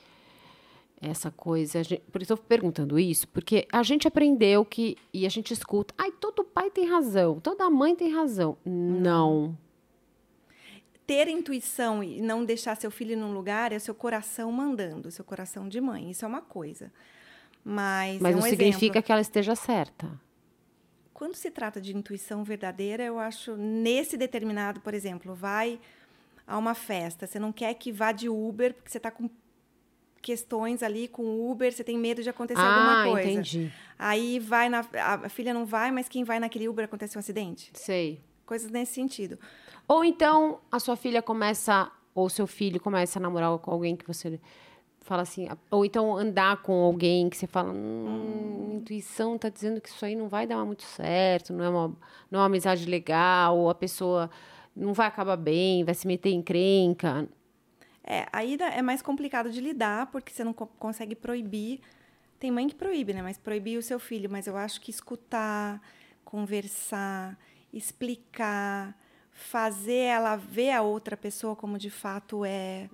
essa coisa. gente- Por isso eu estou perguntando isso, porque a gente aprendeu que. E a gente escuta. Ai, todo pai tem razão, toda mãe tem razão. Não. Ter intuição e não deixar seu filho num lugar é seu coração mandando, seu coração de mãe. Isso é uma coisa. Mas, Mas é um não exemplo. significa que ela esteja certa. Quando se trata de intuição verdadeira, eu acho nesse determinado, por exemplo, vai a uma festa, você não quer que vá de Uber porque você está com questões ali com o Uber, você tem medo de acontecer ah, alguma coisa. entendi. Aí vai na a filha não vai, mas quem vai naquele Uber acontece um acidente. Sei. Coisas nesse sentido. Ou então a sua filha começa, ou seu filho começa a namorar com alguém que você fala assim, ou então andar com alguém que você fala, hum, intuição tá dizendo que isso aí não vai dar muito certo, não é uma, não é uma amizade legal, ou a pessoa não vai acabar bem, vai se meter em crenca. É, aí é mais complicado de lidar, porque você não co- consegue proibir. Tem mãe que proíbe, né? Mas proibir o seu filho. Mas eu acho que escutar, conversar, explicar, fazer ela ver a outra pessoa como de fato é.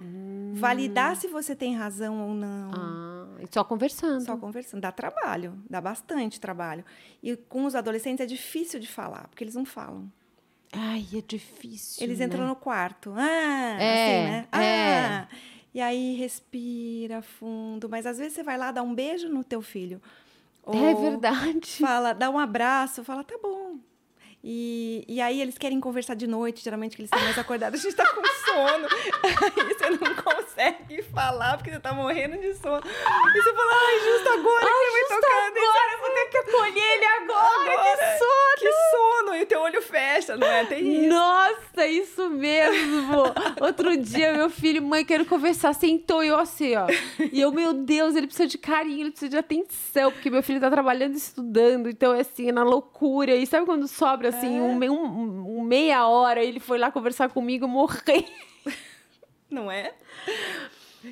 Validar se você tem razão ou não. Ah, e só conversando. Só conversando. Dá trabalho, dá bastante trabalho. E com os adolescentes é difícil de falar, porque eles não falam. Ai, é difícil. Eles né? entram no quarto. Ah, É, assim, né? é. Ah. E aí respira fundo. Mas às vezes você vai lá dar um beijo no teu filho. É verdade. Fala, dá um abraço, fala, tá bom. E, e aí eles querem conversar de noite, geralmente que eles estão mais acordados, a gente tá com sono. Aí você não consegue falar porque você tá morrendo de sono. E você fala, ai, justo agora que você vai tocar Agora eu vou ter que acolher ele agora, Agora, que sono! Que sono! E o teu olho fecha, não é? Tem isso. Nossa, isso mesmo! Outro dia, meu filho, mãe, quero conversar, sentou e eu assim, ó. E eu, meu Deus, ele precisa de carinho, ele precisa de atenção, porque meu filho tá trabalhando e estudando, então é assim, é na loucura. E sabe quando sobra, assim, É. um, um- um meia hora, ele foi lá conversar comigo, eu morri. Não é?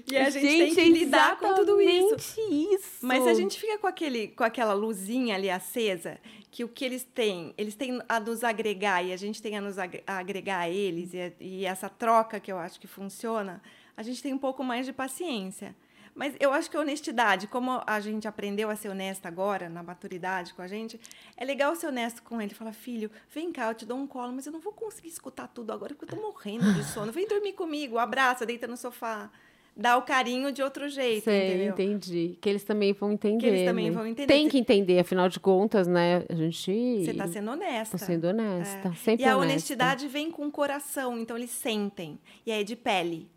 E a gente, tem que lidar com tudo isso. isso. Mas se a gente fica com, aquele, com aquela luzinha ali acesa, que o que eles têm, eles têm a nos agregar e a gente tem a nos agre- a agregar a eles, e, e essa troca que eu acho que funciona, a gente tem um pouco mais de paciência. Mas eu acho que a honestidade, como a gente aprendeu a ser honesta agora, na maturidade com a gente, é legal ser honesto com ele. Fala, filho, vem cá, eu te dou um colo, mas eu não vou conseguir escutar tudo agora porque eu tô morrendo de sono. Vem dormir comigo, abraça, deita no sofá. Dá o carinho de outro jeito, Sei, entendeu? entendi. Que eles também vão entender. Que eles também né? vão entender. Tem que entender, afinal de contas, né? A gente. Você tá sendo honesta. Tô sendo honesta. É. Sempre E a honesta. honestidade vem com o coração, então eles sentem. E é de pele.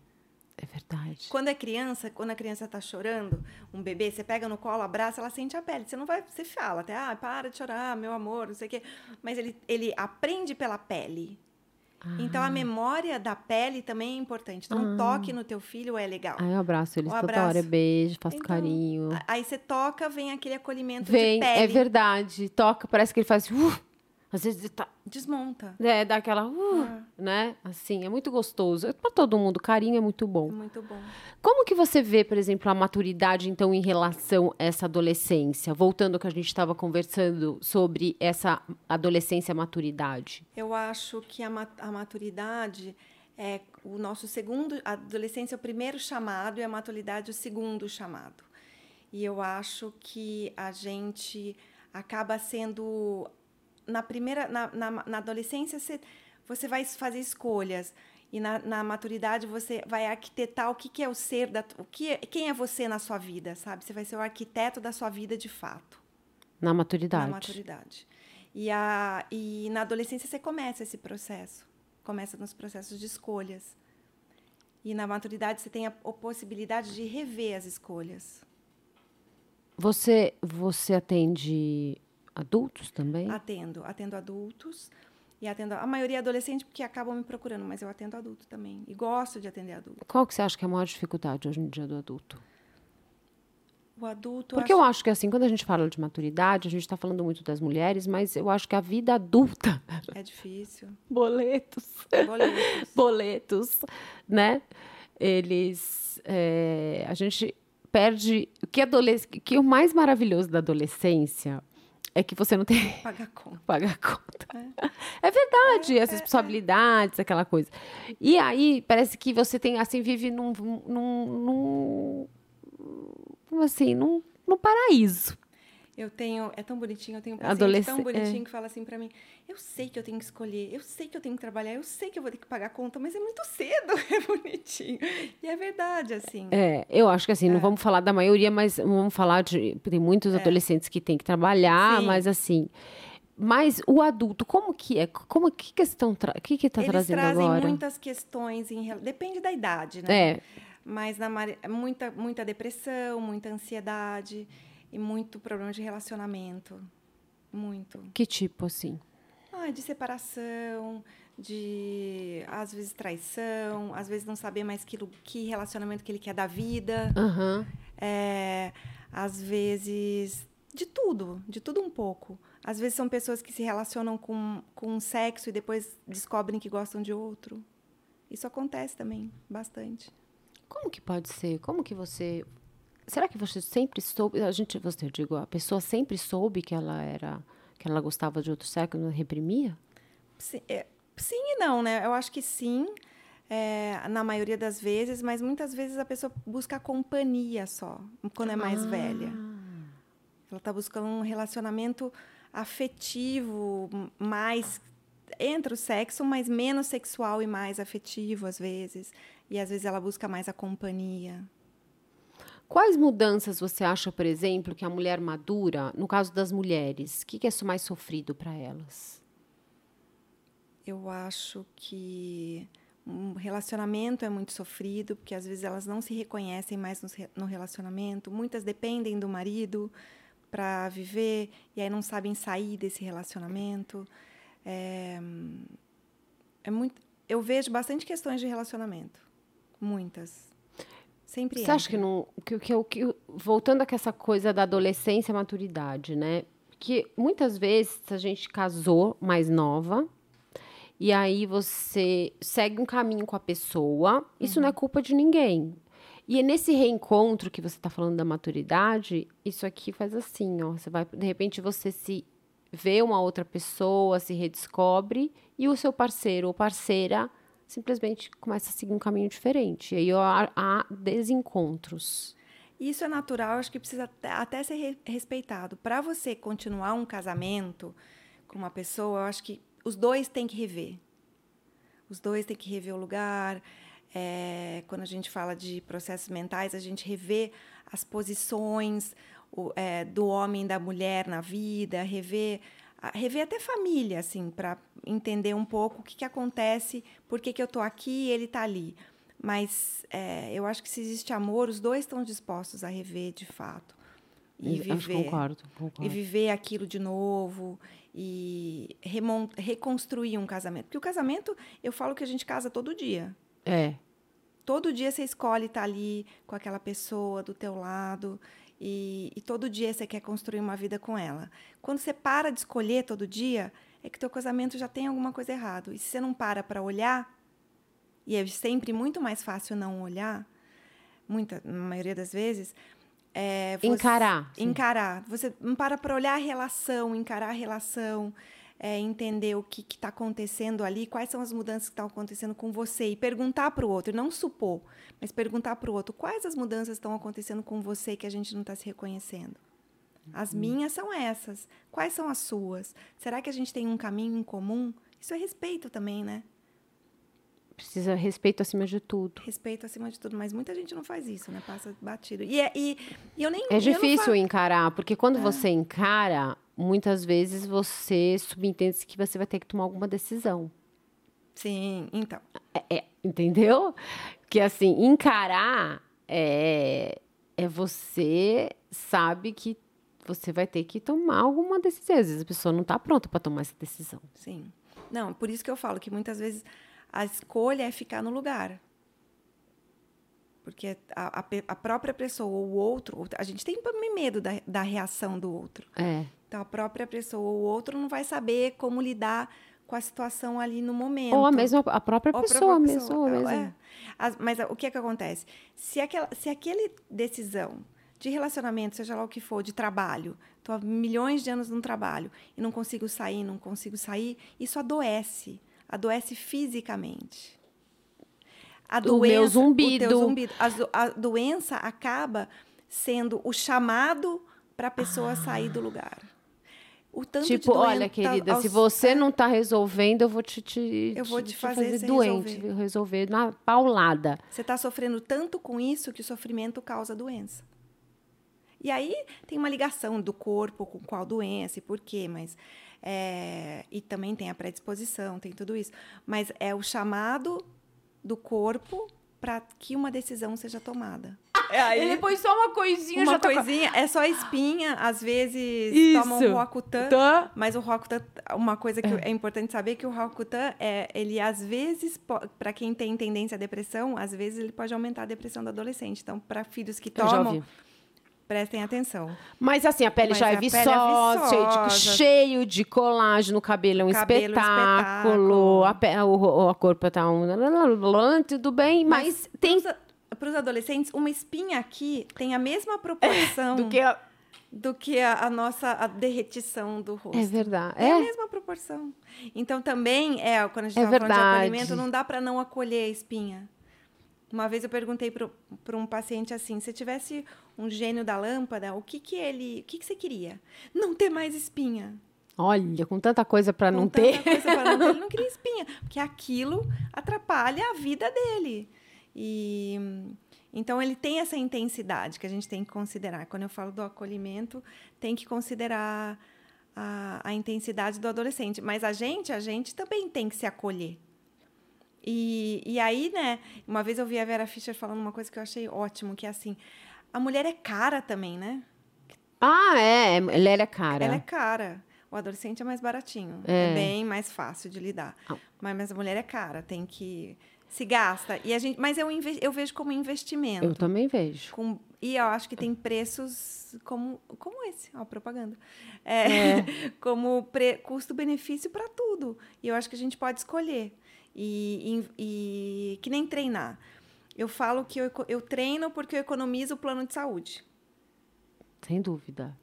É verdade. Quando é criança, quando a criança tá chorando, um bebê, você pega no colo, abraça, ela sente a pele. Você não vai, você fala até, ah, para de chorar, meu amor, não sei o quê. Mas ele, ele aprende pela pele. Então Ah. a memória da pele também é importante. Então um toque no teu filho é legal. Aí eu abraço eles O toda abraço. hora, beijo, faço Então, carinho. Aí você toca, vem aquele acolhimento Vem, de pele. é verdade. Toca, parece que ele faz. Uh, às vezes tá. Desmonta. É, dá aquela. Uh, Ah. né? Assim, é muito gostoso. É pra todo mundo, carinho é muito É bom. muito bom. Como que você vê, por exemplo, a maturidade, então, em relação a essa adolescência? Voltando ao que a gente estava conversando sobre essa adolescência-maturidade. Eu acho que a, ma- a maturidade é o nosso segundo. A adolescência é o primeiro chamado e a maturidade o segundo chamado. E eu acho que a gente acaba sendo. Na primeira. Na, na, na adolescência, você, você vai fazer escolhas. E na, na maturidade você vai arquitetar o que, que é o ser, da, o que é- quem é você na sua vida, sabe? Você vai ser o arquiteto da sua vida de fato. Na maturidade. Na maturidade. E, a, e na adolescência você começa esse processo. Começa nos processos de escolhas. E na maturidade você tem a, a possibilidade de rever as escolhas. Você, você atende adultos também? Atendo. Atendo adultos. E atendo a maioria é adolescente porque acabam me procurando, mas eu atendo adulto também. E gosto de atender adulto. Qual que você acha que é a maior dificuldade hoje em dia do adulto? O adulto. Porque eu acho que, assim, quando a gente fala de maturidade, a gente está falando muito das mulheres, mas eu acho que a vida adulta. É difícil. Boletos. Boletos. Boletos, né? Eles. é, a gente perde. O que, adolesc... que é o mais maravilhoso da adolescência é que você não tem Pagar conta. pagar conta. É, verdade, as responsabilidades, aquela coisa. E aí, parece que você tem, assim, vive num. num, num como assim, num, num paraíso. Eu tenho, é tão bonitinho, eu tenho um paciente Adolesc- tão bonitinho que fala assim pra mim: eu sei que eu tenho que escolher, eu sei que eu tenho que trabalhar, eu sei que eu vou ter que pagar a conta, mas é muito cedo, é bonitinho. E é verdade, assim. É, eu acho que assim, não vamos falar da maioria, mas vamos falar de. Tem muitos adolescentes que têm que trabalhar, Sim. mas assim. Mas o adulto, como que é? Como que questão que que tá Eles trazendo trazem agora? muitas questões em depende da idade, né? É, Mas na muita muita depressão, muita ansiedade e muito problema de relacionamento, muito. que tipo assim? Ah, de separação, de às vezes traição, às vezes não saber mais que, que relacionamento que ele quer da vida. Aham. É, às vezes de tudo, de tudo um pouco. Às vezes são pessoas que se relacionam com, com um sexo e depois descobrem que gostam de outro. Isso acontece também, bastante. Como que pode ser? Como que você. Será que você sempre soube. A gente, você, digo, a pessoa sempre soube que ela era. que ela gostava de outro sexo, não reprimia? Sim, é, sim e não, né? Eu acho que sim, é, na maioria das vezes, mas muitas vezes a pessoa busca companhia só, quando é mais velha. Ela está buscando um relacionamento afetivo, mais entre o sexo, mas menos sexual e mais afetivo às vezes. E às vezes ela busca mais a companhia. Quais mudanças você acha, por exemplo, que a mulher madura, no caso das mulheres, o que, que é mais sofrido para elas? Eu acho que um relacionamento é muito sofrido, porque às vezes elas não se reconhecem mais no re- no relacionamento. Muitas dependem do marido para viver e aí não sabem sair desse relacionamento. É, é muito. Eu vejo bastante questões de relacionamento, muitas. Sempre Você acha que entra. não. Que, que, que, voltando a essa coisa da adolescência e maturidade, né? Porque muitas vezes a gente casou mais nova. E aí você segue um caminho com a pessoa. Isso não é culpa de ninguém. E é nesse reencontro que você está falando da maturidade, isso aqui faz assim, ó. Você vai, de repente, você se vê uma outra pessoa, se redescobre, e o seu parceiro ou parceira simplesmente começa a seguir um caminho diferente. E aí há, desencontros. Isso é natural, acho que precisa até ser re respeitado. Para você continuar um casamento com uma pessoa, eu acho que os dois têm que rever. Os dois têm que rever o lugar. É, quando a gente fala de processos mentais, a gente revê as posições o, é, do homem e da mulher na vida, rever, rever até família, assim, para entender um pouco o que, que acontece, por que, que eu estou aqui e ele está ali. Mas é, eu acho que se existe amor, os dois estão dispostos a rever de fato. E viver. Concordo, concordo. E viver aquilo de novo. E reconstruir um casamento. Porque o casamento, eu falo que a gente casa todo dia. É. Todo dia você escolhe estar ali com aquela pessoa do teu lado. E, e, todo dia você quer construir uma vida com ela. Quando você para de escolher todo dia, é que teu casamento já tem alguma coisa errada. E se você não para para olhar, e é sempre muito mais fácil não olhar, muita, na maioria das vezes. É, você, encarar. Sim. Encarar. Você não para para olhar a relação, encarar a relação, é, entender o que está acontecendo ali, quais são as mudanças que estão acontecendo com você e perguntar para o outro, não supor, mas perguntar para o outro quais as mudanças estão acontecendo com você que a gente não está se reconhecendo. As uhum. minhas são essas. Quais são as suas? Será que a gente tem um caminho em comum? Isso é respeito também, né? Precisa respeito acima de tudo. Respeito acima de tudo, mas muita gente não faz isso, né? Passa batido. E, é, e, e eu nem. É difícil encarar, porque quando é. você encara, muitas vezes você subentende que você vai ter que tomar alguma decisão. Sim, então. É, é entendeu? Que assim, encarar é, é você sabe que você vai ter que tomar alguma decisão. Às vezes a pessoa não está pronta para tomar essa decisão. Sim. Não, por isso que eu falo que muitas vezes a escolha é ficar no lugar. Porque a, a, a própria pessoa ou o outro, a gente tem medo da, da reação do outro. É. Então, a própria pessoa ou o outro não vai saber como lidar com a situação ali no momento. Ou a mesma a própria pessoa, a própria pessoa. mesmo. É. As, mas o que é que acontece? Se aquela, se aquele decisão de relacionamento, seja lá o que for, de trabalho, estou há milhões de anos no trabalho e não consigo sair, não consigo sair, isso adoece adoece fisicamente. A do doença, meu zumbido. O zumbido. A, a, doença acaba sendo o chamado para a pessoa ah. sair do lugar. O tanto tipo, olha, querida, aos... se você não está resolvendo, eu vou te, te eu vou te, te fazer, fazer doente, resolver. resolver na paulada. Você está sofrendo tanto com isso que o sofrimento causa doença. E aí tem uma ligação do corpo com qual doença e por quê, mas é, e também tem a predisposição, tem tudo isso. Mas é o chamado do corpo para que uma decisão seja tomada. É aí, Ele põe só uma coisinha, uma já tá coisinha, tá... é só espinha, às vezes Isso. tomam um Roacutan, tá. mas o Roacutan, uma coisa que é, é importante saber é que o Roacutan é, ele às vezes, para quem tem tendência à depressão, às vezes ele pode aumentar a depressão do adolescente. Então, para filhos que tomam, Prestem atenção. Mas assim, a pele Mas já é, é viçosa, cheio de, cheio de colágeno, o cabelo é um cabelo espetáculo, espetáculo. A, a corpo tá um... Tudo bem, mas, mas tem... Para os adolescentes, uma espinha aqui tem a mesma proporção... do que a... Do que a, a nossa a derretição do rosto. É verdade. É, é, a mesma proporção. Então, também, é, quando a gente é falando de acolhimento, não dá para não acolher a espinha. Uma vez eu perguntei para um paciente assim: se tivesse um gênio da lâmpada, o que, que ele. O que, que você queria? Não ter mais espinha. Olha, com tanta coisa para não ter. Coisa não ter. Ele não queria espinha, porque aquilo atrapalha a vida dele. E então ele tem essa intensidade que a gente tem que considerar. Quando eu falo do acolhimento, tem que considerar a, a intensidade do adolescente. Mas a gente, a gente também tem que se acolher. E, e aí, né, uma vez eu vi a Vera Fischer falando uma coisa que eu achei ótimo, que é assim, a mulher é cara também, né? Ah, é, ela é cara. Ela é cara. O adolescente é mais baratinho, é, é bem mais fácil de lidar. Ah. Mas, mas a mulher é cara, tem que se gasta. E a gente, mas eu, eu vejo como investimento. Eu também vejo. Com, e eu acho que tem preços como, como esse, ó, propaganda. É, é. como custo-benefício para tudo. E eu acho que a gente pode escolher. E, e, e que nem treinar. Eu falo que eu, eu treino porque eu economizo o plano de saúde. Sem dúvida.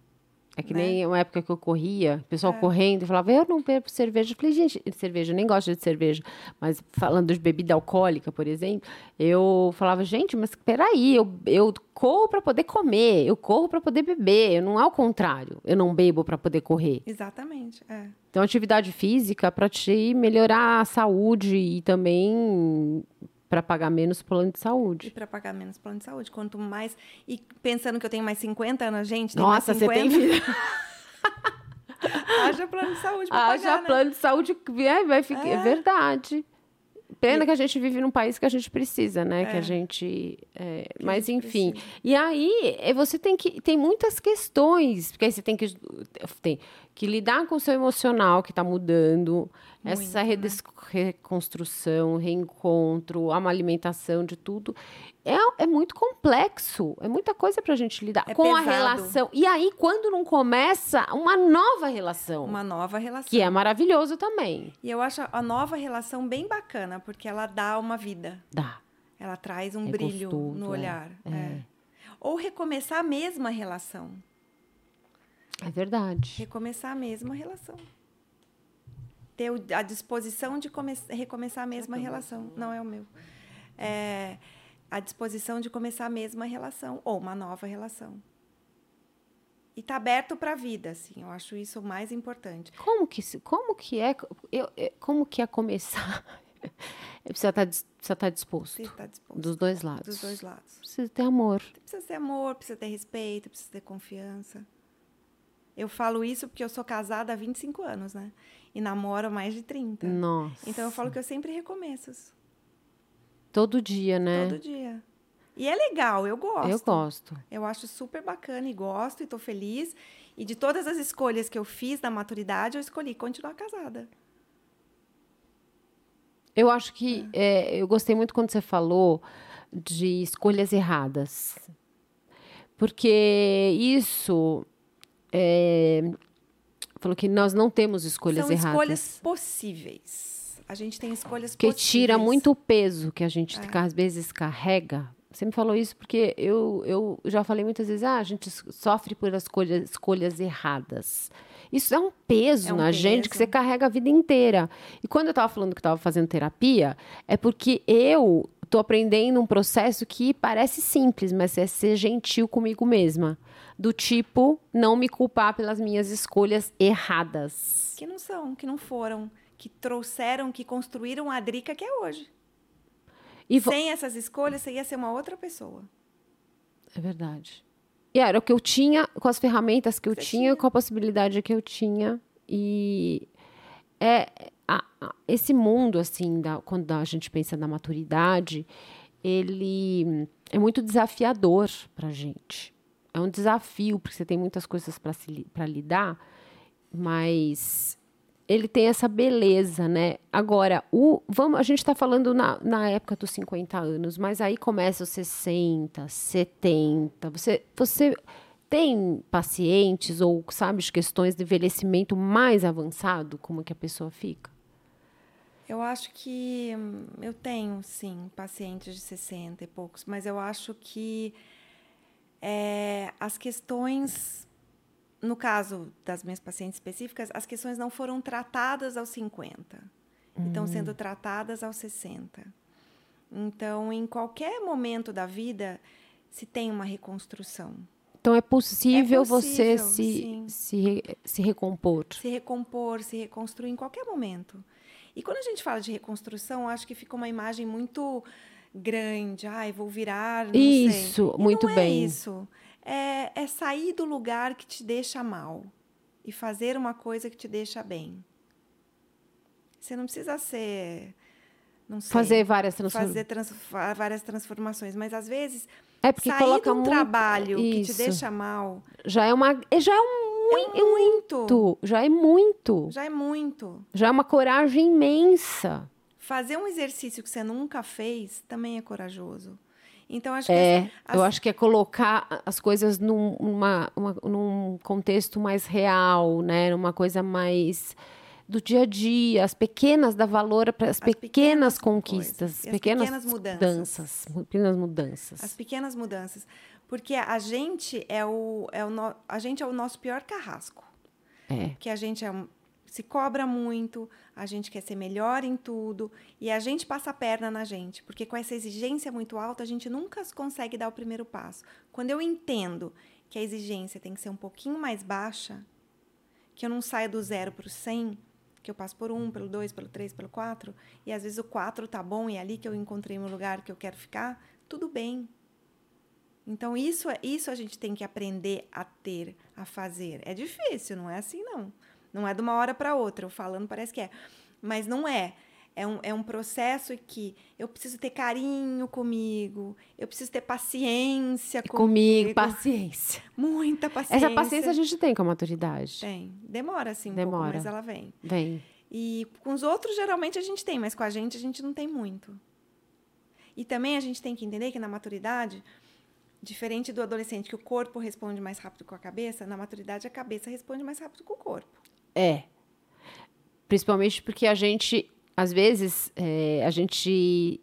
É que né? nem uma época que eu corria, o pessoal correndo e falava, eu não bebo cerveja. Eu falei, gente, cerveja, eu nem gosto de cerveja. Mas falando de bebida alcoólica, por exemplo, eu falava, gente, mas peraí, eu, eu corro para poder comer, eu corro para poder beber. Não é o contrário, eu não bebo para poder correr. Exatamente, é. Então, atividade física para te melhorar a saúde e também para pagar menos plano de E saúde. para pagar menos plano de saúde. Quanto mais. E pensando que eu tenho mais 50 anos, gente. Tem Nossa, mais você tem 50, vida. Haja plano de saúde pra Haja pagar, né? plano de saúde que vai, vai ficar. É. É. verdade. Pena que a gente vive num país que a gente precisa, né? Que a É. gente. é, Que a mas gente enfim. precisa. E aí é, você tem que. Tem muitas questões. Porque aí você tem que, tem que lidar com o seu emocional que está mudando. essa Muito, né? redes- reconstrução, reencontro, uma alimentação de tudo. É, é muito complexo. É muita coisa para a gente lidar É com a pesado. relação. E aí, quando não começa, uma nova relação. Uma nova relação. Que é maravilhoso também. E eu acho a nova relação bem bacana, porque ela dá uma vida. Dá. Ela traz um É brilho gostoso, no é, olhar. é. é. Ou recomeçar a mesma relação. É verdade. Recomeçar a mesma relação. Ter a disposição de come- recomeçar a mesma relação. Não é o meu. É a disposição de começar a mesma relação ou uma nova relação. E tá aberto para a vida, assim. Eu acho isso o mais importante. Como que, como que é, eu, eu- como que é começar? precisa estar, precisa estar disposto. Você está disposto Dos dois lados. dos dois lados. Precisa ter amor. Precisa ter amor, precisa ter respeito, precisa ter confiança. Eu falo isso porque eu sou casada há 25 anos, né? E namoro há mais de 30. Nossa. Então eu falo que eu sempre recomeço. Todo dia, né? Todo dia. E é legal, eu gosto. Eu gosto. Eu acho super bacana e gosto e tô feliz. E de todas as escolhas que eu fiz na maturidade, eu escolhi continuar casada. Eu acho que é, eu gostei muito quando você falou de escolhas erradas. Porque isso é, falou que nós não temos escolhas São erradas. escolhas possíveis. A gente tem escolhas que possíveis. tira muito o peso que a gente É. às vezes carrega. Você me falou isso porque eu, eu já falei muitas vezes, ah, a gente sofre por escolhas, escolhas erradas. Isso é um peso É um na gente que peso. você carrega a vida inteira. E quando eu estava falando que estava fazendo terapia, é porque eu estou aprendendo um processo que parece simples, mas é ser gentil comigo mesma. Do tipo, não me culpar pelas minhas escolhas erradas. Que não são, que não foram, que trouxeram, que construíram a Drica que é hoje. E vo- Sem essas escolhas, você ia ser uma outra pessoa. É verdade. E era o que eu tinha, com as ferramentas que eu tinha, tinha. com a possibilidade que eu tinha. E é a- a- esse mundo, assim, da, quando a gente pensa na maturidade, ele é muito desafiador para gente. É um desafio, porque você tem muitas coisas para lidar, mas ele tem essa beleza, né? Agora, o, vamos, a gente está falando na, na época dos 50 anos, mas aí começa os 60, 70. Você, você tem pacientes ou sabe de questões de envelhecimento mais avançado? Como que a pessoa fica? Eu acho que hum, eu tenho, sim, pacientes de 60 e poucos, mas eu acho que é, as questões, no caso das minhas pacientes específicas, as questões não foram tratadas aos 50, e estão sendo tratadas aos 60. Então, em qualquer momento da vida, se tem uma reconstrução. Então é possível, É você possível, se, sim. se, re- se recompor. se recompor, se reconstruir em qualquer momento. E quando a gente fala de reconstrução, acho que fica uma imagem muito grande. Ai, vou virar. Isso, muito não bem. É isso. É, é sair do lugar que te deixa mal e fazer uma coisa que te deixa bem. Você não precisa ser. Não sei, Fazer várias transformações. fazer trans- várias transformações, mas às vezes É porque sair coloca de um muito trabalho que te isso. deixa mal Já é uma, já é um muito, é muito, já é muito, já é muito. já é uma coragem imensa. Fazer um exercício que você nunca fez também é corajoso. Então, acho que É, as- as- eu acho que é colocar as coisas num, uma- uma- num contexto mais real, né? Numa coisa mais do dia a dia, as pequenas dá valor para as pequenas, pequenas conquistas, coisas, as pequenas, pequenas mudanças. mudanças, pequenas mudanças. as pequenas mudanças. Porque a gente é o, é o no, a gente é o nosso pior carrasco. É. Que a gente é um, se cobra muito, a gente quer ser melhor em tudo e a gente passa a perna na gente, porque com essa exigência muito alta a gente nunca consegue dar o primeiro passo. Quando eu entendo que a exigência tem que ser um pouquinho mais baixa, que eu não saia do zero para o 100, que eu passo por um, pelo dois, pelo três, pelo quatro, e às vezes o quatro tá bom e é ali que eu encontrei meu lugar que eu quero ficar, tudo bem. Então isso é, isso a gente tem que aprender a ter, a fazer. É difícil, não é assim não. Não é de uma hora para outra. Eu falando parece que é. Mas não é. É um, é um processo que eu preciso ter carinho comigo, eu preciso ter paciência comigo. Comigo, paciência. Muita paciência. Essa paciência a gente tem com a maturidade. Tem. Demora, assim, um Demora. pouco, mas ela vem. Vem. E com os outros, geralmente, a gente tem, mas com a gente, a gente não tem muito. E também a gente tem que entender que na maturidade, diferente do adolescente, que o corpo responde mais rápido com a cabeça, na maturidade a cabeça responde mais rápido com o corpo. É. Principalmente porque a gente, às vezes, é, a gente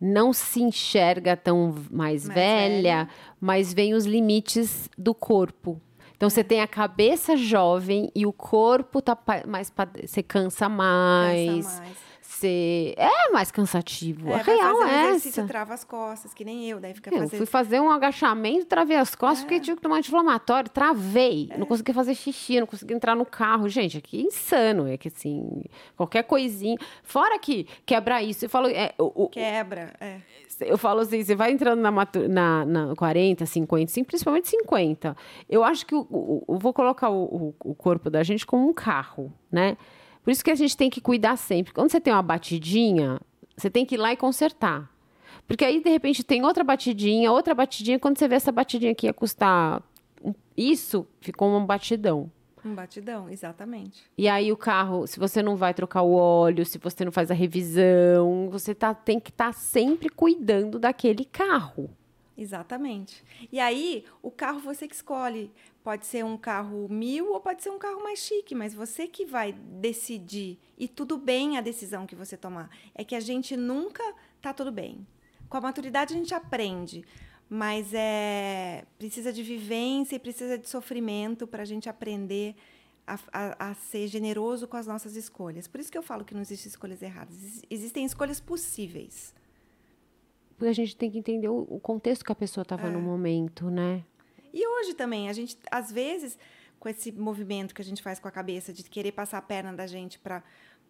não se enxerga tão mais, mais velha, velha, mas vem os limites do corpo. Então você tem a cabeça jovem e o corpo tá mais você cansa mais. Cansa mais ser. É mais cansativo. É, a real fazer é essa. trava as costas, que nem eu. Daí fica eu fazendo... fui fazer um agachamento, travei as costas, é. porque tive que tomar anti-inflamatório, travei. É. Não consegui fazer xixi, não consegui entrar no carro. Gente, aqui é insano. É que assim, qualquer coisinha. Fora que quebra isso. Eu falo. É, o, Quebra, é. Eu falo assim, você vai entrando na, na, na 40, 50, principalmente 50. Eu acho que eu, eu vou colocar o, o corpo da gente como um carro, né? Por isso que a gente tem que cuidar sempre. Quando você tem uma batidinha, você tem que ir lá e consertar. Porque aí, de repente, tem outra batidinha, outra batidinha. Quando você vê essa batidinha aqui ia custar isso, ficou um batidão. Um batidão, exatamente. E aí o carro, se você não vai trocar o óleo, se você não faz a revisão, você tá, tem que estar tá sempre cuidando daquele carro. Exatamente. E aí, o carro você que escolhe. Pode ser um carro mil ou pode ser um carro mais chique, mas você que vai decidir. E tudo bem a decisão que você tomar. É que a gente nunca tá tudo bem. Com a maturidade a gente aprende, mas é precisa de vivência e precisa de sofrimento para a gente aprender a, a, a, ser generoso com as nossas escolhas. Por isso que eu falo que não existem escolhas erradas. Existem escolhas possíveis. Porque a gente tem que entender o, contexto que a pessoa estava é. no momento, né? E hoje também, a gente, às vezes, com esse movimento que a gente faz com a cabeça de querer passar a perna da gente para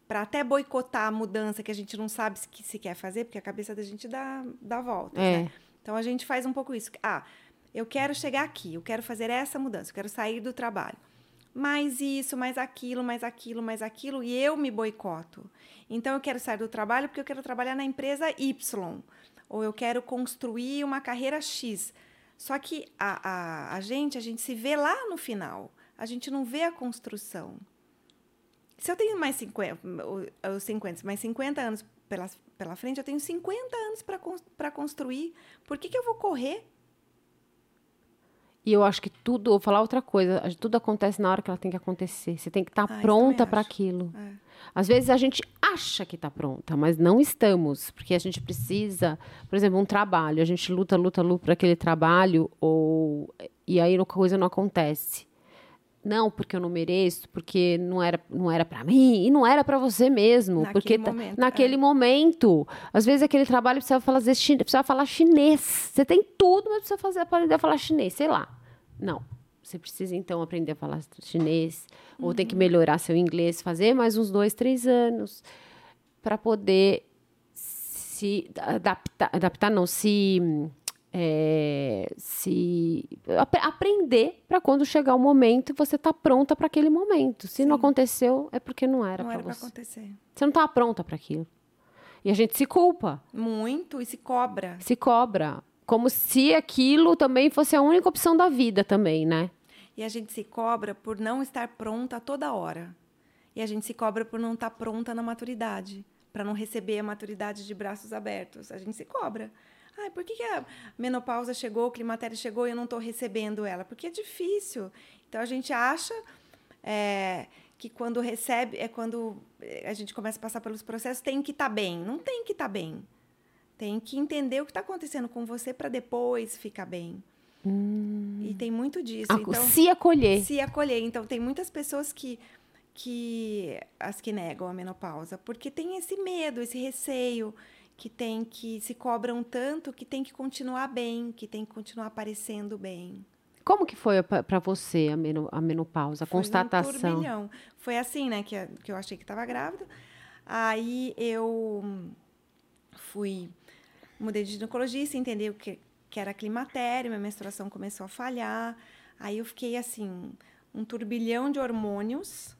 para até boicotar a mudança que a gente não sabe se, que se quer fazer, porque a cabeça da gente dá, dá volta. É. Né? Então a gente faz um pouco isso. Ah, eu quero chegar aqui, eu quero fazer essa mudança, eu quero sair do trabalho. Mais isso, mais aquilo, mais aquilo, mais aquilo, e eu me boicoto. Então eu quero sair do trabalho porque eu quero trabalhar na empresa Y, ou eu quero construir uma carreira X. Só que a, a, a gente, a gente se vê lá no final. A gente não vê a construção. Se eu tenho mais 50, os 50, mais 50 anos pela, pela frente, eu tenho 50 anos para construir. Por que, que eu vou correr? E eu acho que tudo, vou falar outra coisa, tudo acontece na hora que ela tem que acontecer. Você tem que estar tá ah, pronta para aquilo. É. Às vezes a gente acha que está pronta, mas não estamos, porque a gente precisa, por exemplo, um trabalho, a gente luta, luta, luta para aquele trabalho, ou e aí a coisa não acontece. Não, porque eu não mereço, porque não era, não era para mim e não era para você mesmo, naquele porque tá momento, naquele é. momento, às vezes aquele trabalho precisa falar, precisa falar chinês. Você tem tudo, mas precisa fazer aprender a falar chinês, sei lá. Não, você precisa, então, aprender a falar chinês, uhum. ou tem que melhorar seu inglês, fazer mais uns dois, três anos, para poder se adaptar, adaptar não, se, é, se ap aprender para quando chegar o momento você tá pronta para aquele momento. Se Sim. não aconteceu, é porque não era para você. acontecer. Você não estava pronta para aquilo. E a gente se culpa. Muito, e se cobra. Se cobra. Como se aquilo também fosse a única opção da vida também, né? E a gente se cobra por não estar pronta a toda hora. E a gente se cobra por não estar pronta na maturidade, para não receber a maturidade de braços abertos. A gente se cobra. Ai, por que, que a menopausa chegou, o climatério chegou e eu não estou recebendo ela? Porque é difícil. Então a gente acha é, que quando recebe, é quando a gente começa a passar pelos processos, tem que estar tá bem. Não tem que estar tá bem. Tem que entender o que está acontecendo com você para depois ficar bem. E tem muito disso. Então, se acolher. se acolher. Então, tem muitas pessoas que, que as que negam a menopausa, porque tem esse medo, esse receio, que tem que se cobram tanto que tem que continuar bem, que tem que continuar aparecendo bem. Como que foi pa- pra você a, meno- a menopausa, a Foi um constatação? turbilhão. Foi assim, né, que, que eu achei que estava grávida. Aí eu fui, mudei de ginecologista, entendi o que, que era climatério, minha menstruação começou a falhar. Aí eu fiquei assim, um turbilhão de hormônios.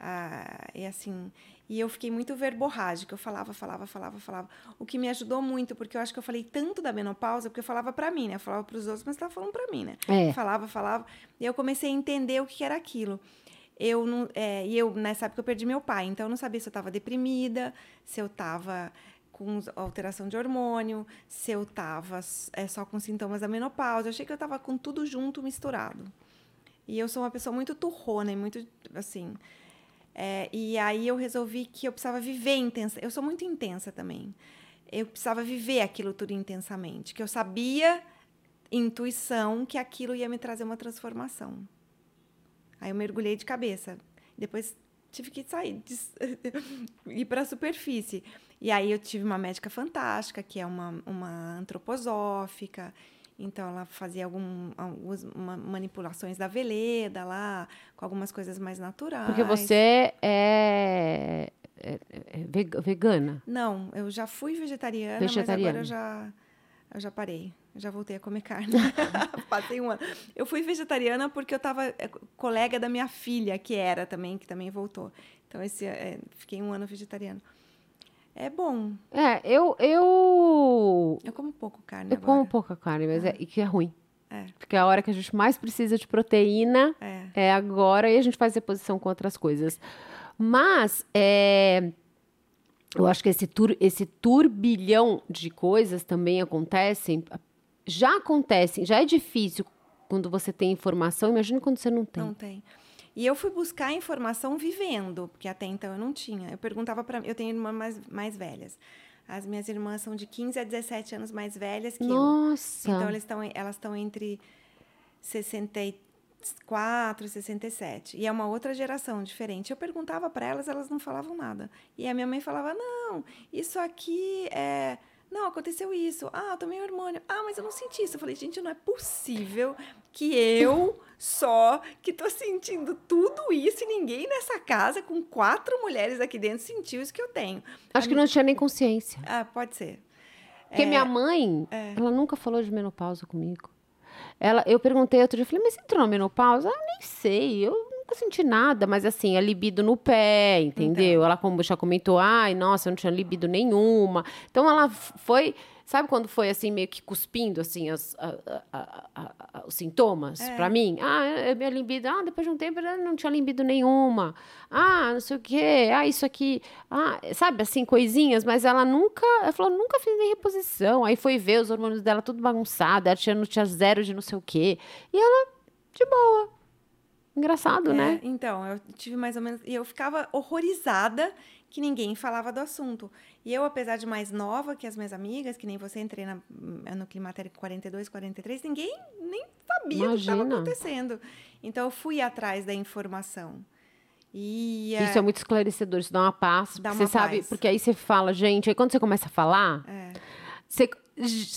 Ah, e assim, e eu fiquei muito verborrágica. Eu falava, falava, falava, falava. O que me ajudou muito, porque eu acho que eu falei tanto da menopausa, porque eu falava pra mim, né? Eu falava pros outros, mas estava falando pra mim, né? É. Falava, falava. E eu comecei a entender o que era aquilo. Eu não, é, e eu, nessa época, eu perdi meu pai, então eu não sabia se eu estava deprimida, se eu estava com alteração de hormônio, se eu estava é, só com sintomas da menopausa. Eu achei que eu estava com tudo junto, misturado. E eu sou uma pessoa muito turrona e muito, assim... é, e aí eu resolvi que eu precisava viver intensa. Eu sou muito intensa também. Eu precisava viver aquilo tudo intensamente. Que eu sabia, intuição, que aquilo ia me trazer uma transformação. Aí eu mergulhei de cabeça. Depois tive que sair, des- ir para a superfície. E aí eu tive uma médica fantástica, que é uma, uma antroposófica. Então ela fazia algum, algumas ma- manipulações da veleda lá, com algumas coisas mais naturais. Porque você é, é- é vega- vegana. Não, eu já fui vegetariana, Vegetariana. mas agora eu já, eu já parei. Eu já voltei a comer carne. Passei um ano. Eu fui vegetariana porque eu estava colega da minha filha, que era também, que também voltou. Então, esse, é, fiquei um ano vegetariana. É bom. É, eu, eu, Eu como pouco carne eu agora. como pouca carne, mas é, e que é ruim. É. Porque a hora que a gente mais precisa de proteína É. é agora e a gente faz reposição com outras coisas. Mas é, eu acho que esse, tur, esse turbilhão de coisas também acontecem. Já acontecem, já é difícil quando você tem informação, imagina quando você não tem. Não tem. E eu fui buscar informação vivendo, porque até então eu não tinha. Eu perguntava para Eu tenho irmãs mais, mais velhas. As minhas irmãs são de 15 a 17 anos mais velhas que eu. Nossa! Então, elas estão elas estão entre 64 e 67. E é uma outra geração diferente. Eu perguntava para elas, elas não falavam nada. E a minha mãe falava: não, isso aqui é. Não, aconteceu isso. Ah, eu tomei hormônio. Ah, mas eu não senti isso. Eu falei, gente, não é possível que eu só que tô sentindo tudo isso e ninguém nessa casa, com quatro mulheres aqui dentro, sentiu isso que eu tenho. Acho que não tinha nem consciência. Ah, pode ser. Porque minha mãe, ela nunca falou de menopausa comigo. Ela, eu perguntei outro dia, eu falei, mas você entrou na menopausa? Ah, nem sei, eu nunca senti nada, mas assim, a libido no pé, entendeu? Ela como já comentou, ai, nossa, eu não tinha libido nenhuma. Então ela foi, sabe quando foi assim, meio que cuspindo, assim, as, a- a- a- os sintomas pra mim? Ah, é minha libido, ah, depois de um tempo eu não tinha libido nenhuma. Ah, não sei o quê, ah, isso aqui, ah, sabe, assim, coisinhas, mas ela nunca, ela falou, nunca fiz nem reposição. Aí foi ver os hormônios dela tudo bagunçado, ela tinha, não tinha zero de não sei o quê. E ela, de boa. Engraçado, É, né? Então, eu tive mais ou menos. E eu ficava horrorizada que ninguém falava do assunto. E eu, apesar de mais nova que as minhas amigas, que nem você, entrei na, no Climatério com 42, 43, ninguém nem sabia o que estava Imagina. acontecendo. Então, eu fui atrás da informação. E. Isso é muito esclarecedor, isso dá uma paz. Dá uma você sabe, paz. porque aí você fala, gente, aí quando você começa a falar, É. você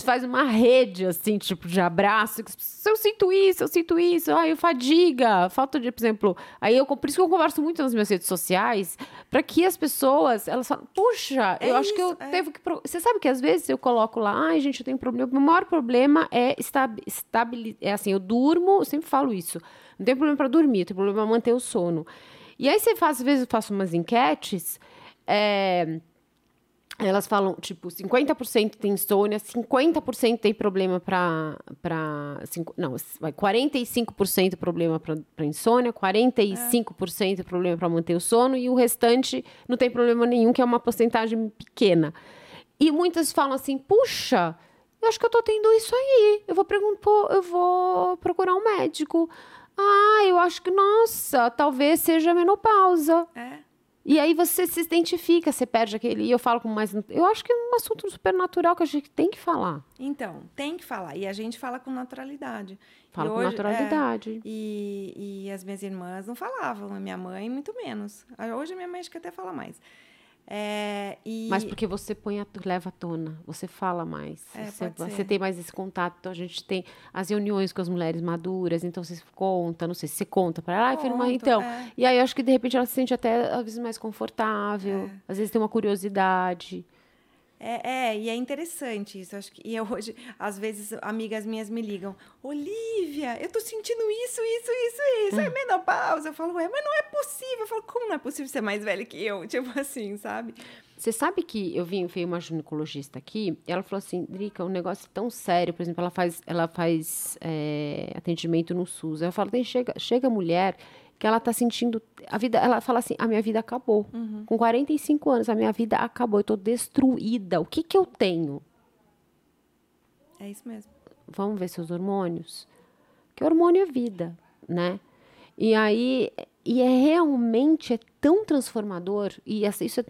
faz uma rede, assim, tipo, de abraço. Eu sinto isso, eu sinto isso. Ai, eu fadiga, falta de, por exemplo... Aí eu, por isso que eu converso muito nas minhas redes sociais, para que as pessoas, elas falam, puxa, É eu acho que eu isso, é. devo que... pro-" Você sabe que às vezes eu coloco lá, ai, gente, eu tenho problema. O maior problema é estabilizar... É assim, eu durmo, eu sempre falo isso. Não tem problema para dormir, eu tenho problema para manter o sono. E aí você faz, às vezes eu faço umas enquetes... É, elas falam, tipo, 50% tem insônia, 50% tem problema para. Não, vai 45% problema para insônia, 45% problema para manter o sono, e o restante não tem problema nenhum, que é uma porcentagem pequena. E muitas falam assim: puxa, eu acho que eu tô tendo isso aí. Eu vou perguntar, eu vou procurar um médico. Ah, eu acho que, nossa, talvez seja menopausa. É. E aí você se identifica, você perde aquele. E eu falo com mais. Eu acho que é um assunto super natural que a gente tem que falar. Então, tem que falar. E a gente fala com naturalidade. Fala E com hoje- naturalidade. é, e, e as minhas irmãs não falavam, a minha mãe muito menos. Hoje a minha mãe acho que até fala mais. É, e, Mas porque você põe a, leva à tona, você fala mais. É, você, você tem mais esse contato. Então a gente tem as reuniões com as mulheres maduras, então você conta, não sei se você conta para ela, mãe, Conto, então. é. E aí eu acho que de repente ela se sente até às vezes mais confortável, às vezes tem uma curiosidade. É, é, e é interessante isso. Acho que, e eu hoje, às vezes, amigas minhas me ligam, Olivia, eu tô sentindo isso, isso, isso, isso. É menopausa. Eu falo, ué, mas não é possível. Eu falo, como não é possível ser mais velha que eu? Tipo assim, sabe? Você sabe que eu vim, veio uma ginecologista aqui, e ela falou assim, Drica, um negócio tão sério, por exemplo, ela faz, ela faz é, atendimento no SUS. Eu falo, tem, chega, chega mulher que ela tá sentindo a vida, ela fala assim, a minha vida acabou. Com 45 anos, a minha vida acabou, eu tô destruída. O que que eu tenho? É isso mesmo. vamos ver seus hormônios. Que hormônio é vida, né? E aí, e é realmente é tão transformador, e essa, isso é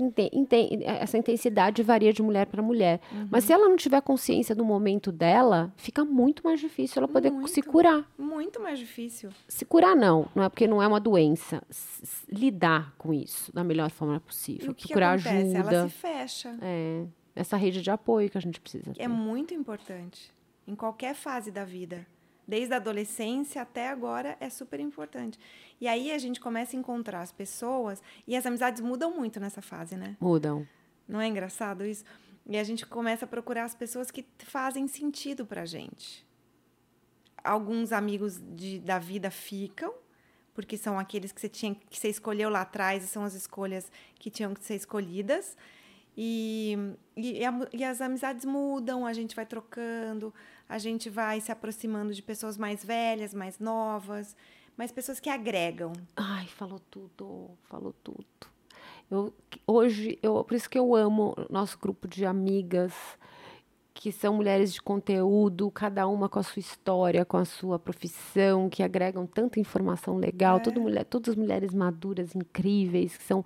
essa intensidade varia de mulher para mulher. Mas se ela não tiver consciência do momento dela, fica muito mais difícil ela poder se Muito. curar. Muito mais difícil. Se curar, não, não é porque não é uma doença. S- lidar com isso da melhor forma E possível. o que, que procurar acontece? ajuda. Ela se fecha. É, essa rede de apoio que a gente precisa ter. É muito importante. Em qualquer fase da vida. Desde a adolescência até agora é super importante. E aí a gente começa a encontrar as pessoas e as amizades mudam muito nessa fase, né? Mudam. Não é engraçado isso? E a gente começa a procurar as pessoas que fazem sentido pra gente. Alguns amigos de- da vida ficam, porque são aqueles que você tinha que você escolheu lá atrás e são as escolhas que tinham que ser escolhidas. E, e, a- e as amizades mudam, a gente vai trocando, a gente vai se aproximando de pessoas mais velhas, mais novas, mas pessoas que agregam. Ai, falou tudo, falou tudo. Eu, hoje, eu, por isso que eu amo nosso grupo de amigas, que são mulheres de conteúdo, cada uma com a sua história, com a sua profissão, que agregam tanta informação legal, tudo mulher, todas mulheres maduras, incríveis, que são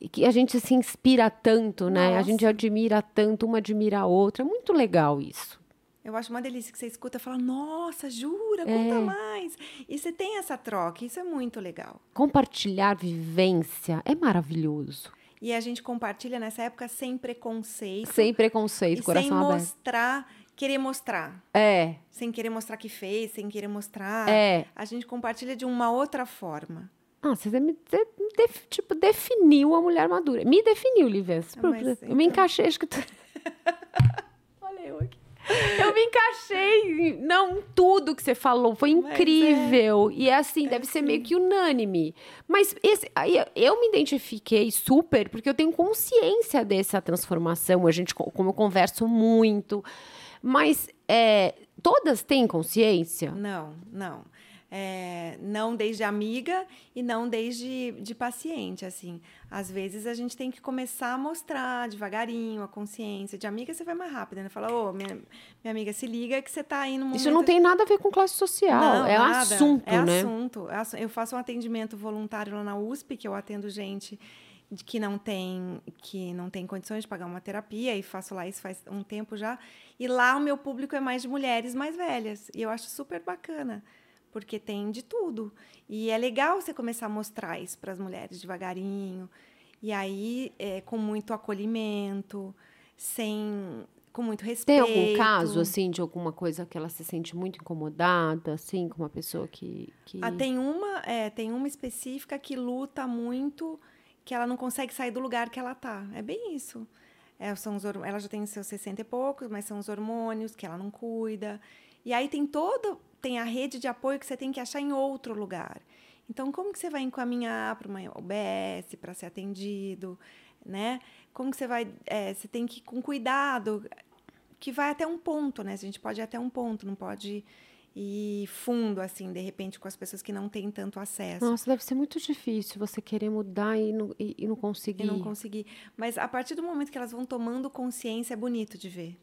e que a gente se inspira tanto, né? A gente Nossa. admira tanto, uma admira a outra. É muito legal isso. Eu acho uma delícia que você escuta e fala, nossa, jura, É. conta mais. E você tem essa troca, isso é muito legal. Compartilhar vivência é maravilhoso. E a gente compartilha nessa época sem preconceito. Sem preconceito, coração sem aberto. mostrar, querer mostrar. É, Sem querer mostrar que fez, sem querer mostrar. é. A gente compartilha de uma outra forma. Ah, você me, me def- tipo, definiu a mulher madura. Me definiu, Lívia. Ah, mas eu me então- encaixei, acho que... tu- Olha eu aqui. Eu me encaixei, não tudo que você falou, foi é. incrível. E é assim, deve ser meio que unânime. Mas esse, eu me identifiquei super, porque eu tenho consciência dessa transformação. A gente, co- como eu converso muito. Mas é, todas têm consciência? Não, não. É, não desde amiga e não desde de paciente, assim. Às vezes a gente tem que começar a mostrar devagarinho a consciência. De amiga você vai mais rápido, né? Fala, ô, minha, minha amiga, se liga que você tá aí no momento... Isso não tem nada a ver com classe social. Não, é nada. assunto, é né? assunto, é assu- Eu faço um atendimento voluntário lá na USP, que eu atendo gente que não tem que não tem condições de pagar uma terapia e faço lá isso faz um tempo já. E lá o meu público é mais de mulheres mais velhas e eu acho super bacana porque tem de tudo e é legal você começar a mostrar isso para as mulheres devagarinho e aí é, com muito acolhimento, sem com muito Tem respeito. algum caso, assim, de alguma coisa que ela se sente muito incomodada, assim, com uma pessoa que... que... Ah, tem uma, é, tem uma específica que luta muito, que ela não consegue sair do lugar que ela tá. É bem isso. É, são os, ela já tem seus 60 e poucos, mas são os hormônios que ela não cuida. E aí tem toda, tem a rede de apoio que você tem que achar em outro lugar. Então, como que você vai encaminhar para uma OBS para ser atendido, né? Como que você vai, é, você tem que ir com cuidado, que vai até um ponto, né? A gente pode ir até um ponto, não pode ir fundo, assim, de repente, com as pessoas que não têm tanto acesso. Nossa, deve ser muito difícil você querer mudar e não, e, e não conseguir. E não conseguir. Mas a partir do momento que elas vão tomando consciência, é bonito de ver.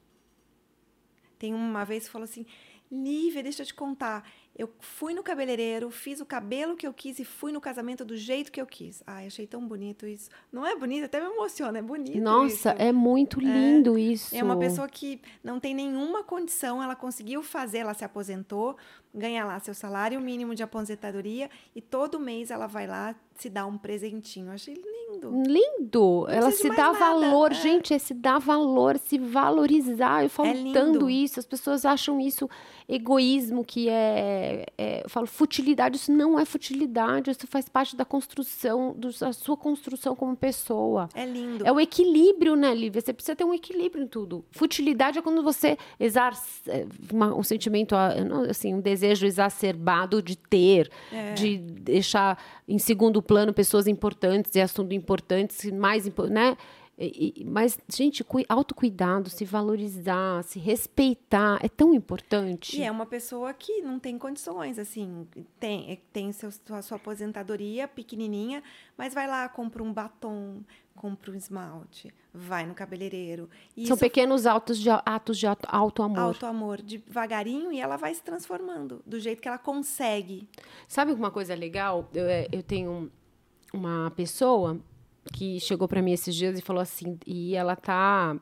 Tem uma vez que falou assim: Lívia, deixa eu te contar. Eu fui no cabeleireiro, fiz o cabelo que eu quis e fui no casamento do jeito que eu quis. Ai, achei tão bonito isso. Não é bonito? Até me emociona, é bonito. Nossa, isso. é muito lindo é, isso. É uma pessoa que não tem nenhuma condição, ela conseguiu fazer, ela se aposentou, ganha lá seu salário mínimo de aposentadoria e todo mês ela vai lá se dar um presentinho. Eu achei lindo. Lindo. Não ela se dá nada. valor, é. gente, é se dar valor, se valorizar. Eu falo É lindo. tanto isso, as pessoas acham isso egoísmo, que é, é, eu falo futilidade, isso não é futilidade, isso faz parte da construção, do, da sua construção como pessoa. É lindo. É o equilíbrio, né, Lívia? Você precisa ter um equilíbrio em tudo. Futilidade é quando você exarce é, uma, um sentimento, ah, assim, um desejo exacerbado de ter, É. de deixar em segundo plano pessoas importantes e assuntos importantes, mais impo- né? E- mas, gente, cui- autocuidado, se valorizar, se respeitar, é tão importante. E é uma pessoa que não tem condições, assim, tem, tem seu, sua, sua aposentadoria pequenininha, mas vai lá, compra um batom, compra um esmalte, vai no cabeleireiro. E São isso pequenos atos de, atos de auto, auto-amor. alto amor devagarinho e ela vai se transformando do jeito que ela consegue. Sabe uma coisa legal? Eu, é, eu tenho um- uma pessoa que chegou para mim esses dias e falou assim, e ela tá,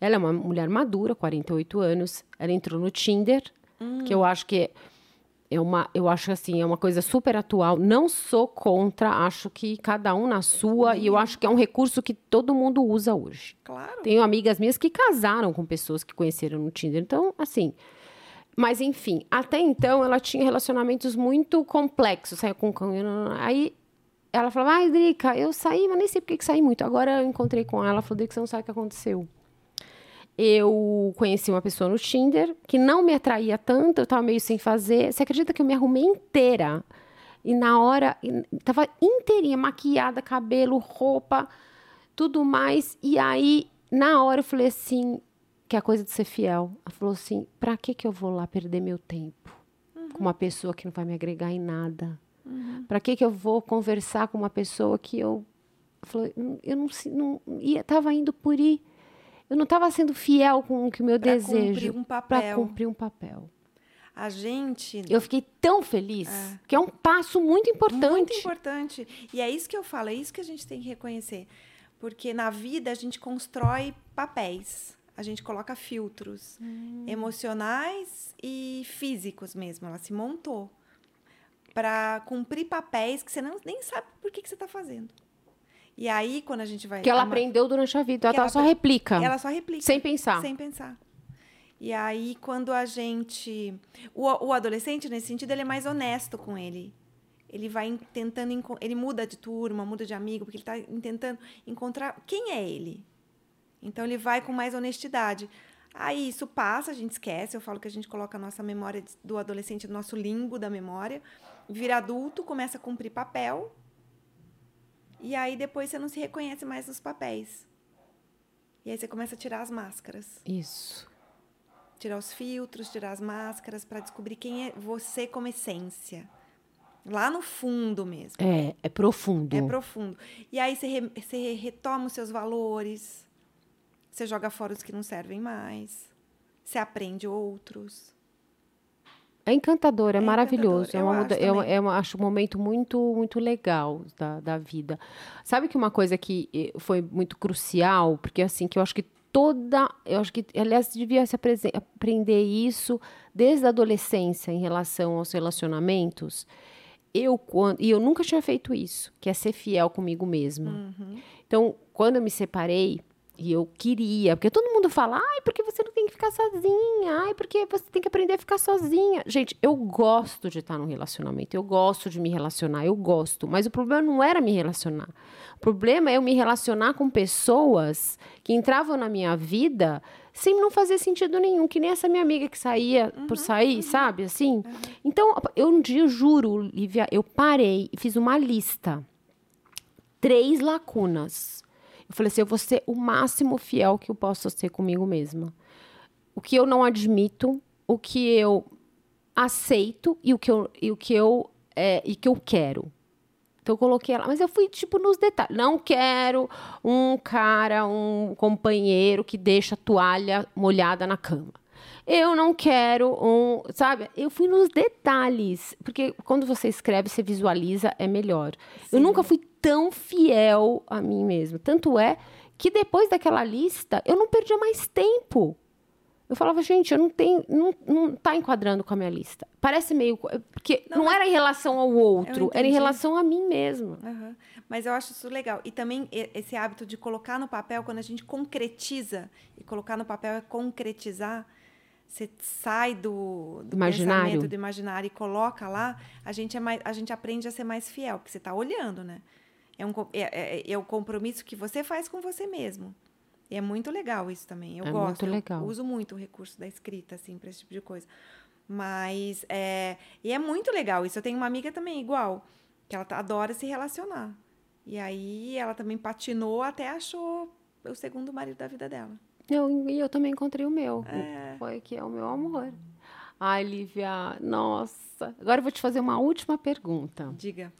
ela é uma mulher madura, 48 anos, ela entrou no Tinder, que eu acho que é uma, eu acho assim, é uma coisa super atual. Não sou contra, acho que cada um na sua, e eu acho que é um recurso que todo mundo usa hoje. Claro. Tenho amigas minhas que casaram com pessoas que conheceram no Tinder. Então, assim. Mas, enfim, até então ela tinha relacionamentos muito complexos. Saia com. Aí ela falava, ai, Drica, eu saí, mas nem sei por que que saí muito. Agora eu encontrei com ela, ela falou, Drica, você não sabe o que aconteceu. Eu conheci uma pessoa no Tinder que não me atraía tanto, eu tava meio sem fazer. Você acredita que eu me arrumei inteira? E na hora, tava inteirinha, maquiada, cabelo, roupa, tudo mais. E aí, na hora, eu falei assim, que é a coisa de ser fiel. Ela falou assim, pra que que eu vou lá perder meu tempo com uma pessoa que não vai me agregar em nada? Pra que que eu vou conversar com uma pessoa que eu... "Hum, eu não, se- não ia, tava indo por ir. Eu não estava sendo fiel com o que o meu Pra desejo. cumprir um Para papel. cumprir um papel. A gente Eu fiquei tão feliz, que é um passo muito importante. Muito importante. E é isso que eu falo, é isso que a gente tem que reconhecer. Porque na vida a gente constrói papéis, a gente coloca filtros Hum. emocionais e físicos mesmo. Ela se montou para cumprir papéis que você não, nem sabe por que, que você está fazendo. E aí, quando a gente vai. Que ela ama- aprendeu durante a vida. Ela, Que tá- ela só replica. Ela só replica. Sem pensar. Sem pensar. E aí, quando a gente. O, o adolescente, nesse sentido, ele é mais honesto com ele. Ele vai tentando. Ele muda de turma, muda de amigo, porque ele está tentando encontrar quem é ele. Então, ele vai com mais honestidade. Aí, isso passa, a gente esquece. Eu falo que a gente coloca a nossa memória do adolescente no nosso limbo da memória. Vira adulto, começa a cumprir papel. E aí, depois, você não se reconhece mais nos papéis. E aí, você começa a tirar as máscaras Isso. tirar os filtros, tirar as máscaras para descobrir quem é você como essência. Lá no fundo mesmo. É, é profundo. É profundo. E aí você, re- você retoma os seus valores, você joga fora os que não servem mais, você aprende outros. É encantador, é, É maravilhoso. encantador, É eu é uma- também. é uma- acho um momento muito, muito legal da, da vida. Sabe que uma coisa que eh, foi muito crucial, porque assim, que eu acho que toda. Eu acho que, aliás, devia se aprender isso desde a adolescência em relação aos relacionamentos. Eu, quando, e eu nunca tinha feito isso, que é ser fiel comigo mesma. Uhum. Então, quando eu me separei, e eu queria, porque todo mundo fala, ai, porque você não tem que ficar sozinha, ai, porque você tem que aprender a ficar sozinha. Gente, eu gosto de estar num relacionamento, eu gosto de me relacionar, eu gosto, mas o problema não era me relacionar. O problema é eu me relacionar com pessoas que entravam na minha vida sem não fazer sentido nenhum, que nem essa minha amiga que saía por sair, sabe, assim? Então, eu um dia, eu juro, Lívia, eu parei e fiz uma lista três lacunas. Eu falei assim, eu vou ser o máximo fiel que eu posso ser comigo mesma. O que eu não admito, o que eu aceito e o que eu, e o que eu, é, e que eu quero. Então eu coloquei ela, mas eu fui tipo nos detalhes. Não quero um cara, um companheiro que deixa a toalha molhada na cama. Eu não quero um, sabe? Eu fui nos detalhes, porque quando você escreve, você visualiza, é melhor. Sim. Eu nunca fui tão fiel a mim mesma. Tanto é que depois daquela lista, eu não perdia mais tempo. Eu falava, gente, eu não tenho, não, não tá enquadrando com a minha lista. Parece meio, porque não, Não, era em relação ao outro, era em relação a mim mesma. Aham. Mas eu acho isso legal. E também esse hábito de colocar no papel, quando a gente concretiza, e colocar no papel é concretizar, você sai do, do Imaginário. pensamento, do imaginário e coloca lá, a gente, é mais, a gente aprende a ser mais fiel, porque você está olhando, né? É, um, é, é, é o compromisso que você faz com você mesmo. E é muito legal isso também. Eu É gosto. muito legal. uso muito o recurso da escrita, assim, para esse tipo de coisa. Mas, é, e é muito legal isso. Eu tenho uma amiga também igual, que ela tá- adora se relacionar. E aí ela também patinou até achou o segundo marido da vida dela. Eu, e eu também encontrei o meu. É. Foi que é o meu amor. Ai, Lívia, nossa. Agora eu vou te fazer uma última pergunta. Diga.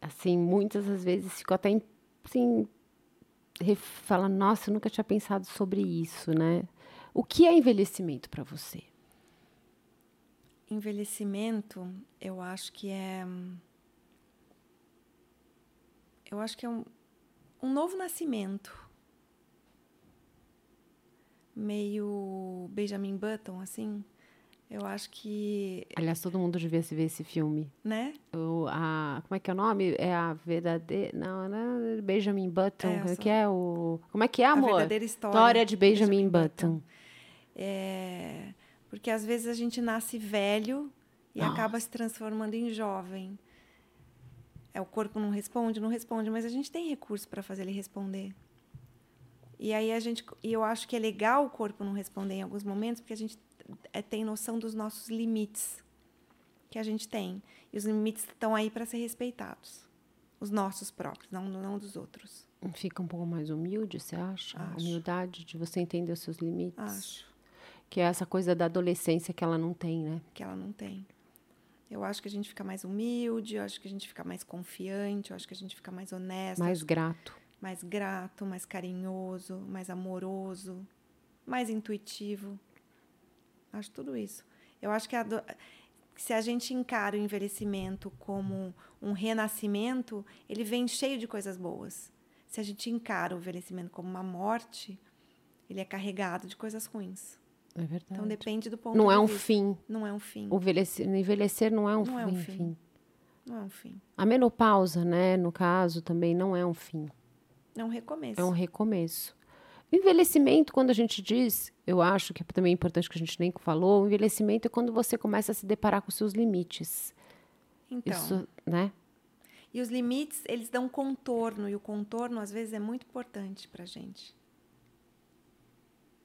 Assim, muitas das vezes fico até, em- assim, falando, nossa, eu nunca tinha pensado sobre isso, né? O que é envelhecimento para você? Envelhecimento, eu acho que é. Eu acho que é um, um novo nascimento. Meio Benjamin Button, assim. Eu acho que. Aliás, todo mundo devia se ver esse filme. Né? O, a, como é que é o nome? É a verdadeira. Não, não é Benjamin Button. É, como é que é o. Como é que é, A amor? verdadeira história. História de Benjamin, Benjamin Button. É, porque às vezes a gente nasce velho e Nossa. acaba se transformando em jovem. É, o corpo não responde, não responde, mas a gente tem recurso para fazer ele responder. E aí a gente, e eu acho que é legal o corpo não responder em alguns momentos, porque a gente é, tem noção dos nossos limites que a gente tem. E os limites estão aí para ser respeitados. Os nossos próprios, não, não dos outros. Fica um pouco mais humilde, você acha? A Acho. humildade de você entender os seus limites. Acho Que é essa coisa da adolescência que ela não tem, né? que ela não tem. Eu acho que a gente fica mais humilde, eu acho que a gente fica mais confiante, eu acho que a gente fica mais honesto, Mais grato. Mais grato, mais carinhoso, mais amoroso, mais intuitivo. Acho tudo isso. Eu acho que a do- se a gente encara o envelhecimento como um renascimento, ele vem cheio de coisas boas. Se a gente encara o envelhecimento como uma morte, ele é carregado de coisas ruins. É verdade. Então depende do ponto não de é um vista. fim. Não é um fim. O envelhecer, envelhecer não é um, Não fim, é um fim. fim. Não é um fim. A menopausa, né, no caso, também não é um fim. É um recomeço. É um recomeço. O envelhecimento, quando a gente diz, eu acho que é também importante que a gente nem falou, o envelhecimento é quando você começa a se deparar com seus limites. Então, Isso, né? e os limites, eles dão contorno, e o contorno, às vezes, é muito importante para gente.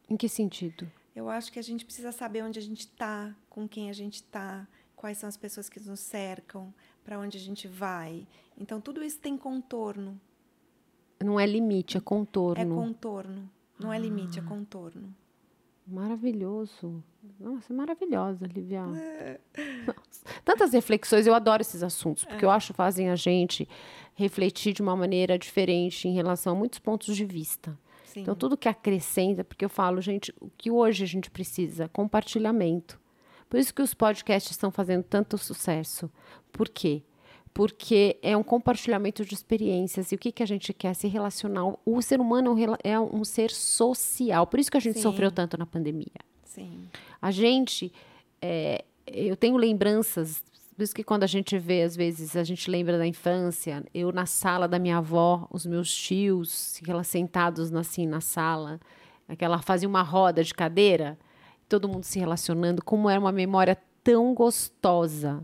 Em que sentido? Eu acho que a gente precisa saber onde a gente está, com quem a gente está, quais são as pessoas que nos cercam, para onde a gente vai. Então, tudo isso tem contorno. Não é limite, é contorno. É contorno. Não é limite, é contorno. Maravilhoso. Nossa, é maravilhosa, Lívia. É. Tantas reflexões, eu adoro esses assuntos, porque eu acho que fazem a gente refletir de uma maneira diferente em relação a muitos pontos de vista. Sim. Então, tudo que acrescenta, porque eu falo, gente, o que hoje a gente precisa? Compartilhamento. Por isso que os podcasts estão fazendo tanto sucesso. Por quê? Porque é um compartilhamento de experiências. E o que, que a gente quer? Se relacionar. O ser humano é um é um ser social. Por isso que a gente Sim. sofreu tanto na pandemia. Sim. A gente, é, eu tenho lembranças, por isso que quando a gente vê, às vezes, a gente lembra da infância, eu na sala da minha avó, os meus tios, aquelas sentados assim na sala, aquela fazia uma roda de cadeira, todo mundo se relacionando, como era uma memória tão gostosa.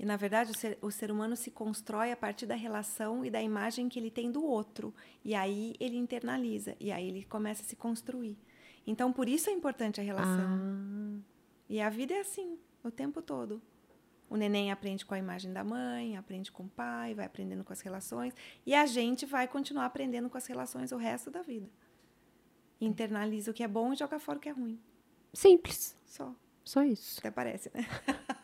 E, na verdade, o ser, o ser humano se constrói a partir da relação e da imagem que ele tem do outro. E aí ele internaliza, e aí ele começa a se construir. Então, por isso é importante a relação. Ah, E a vida é assim, o tempo todo. O neném aprende com a imagem da mãe, aprende com o pai, vai aprendendo com as relações. E a gente vai continuar aprendendo com as relações o resto da vida. Internaliza o que é bom e joga fora o que é ruim. simples, Só. só isso. Até parece, né?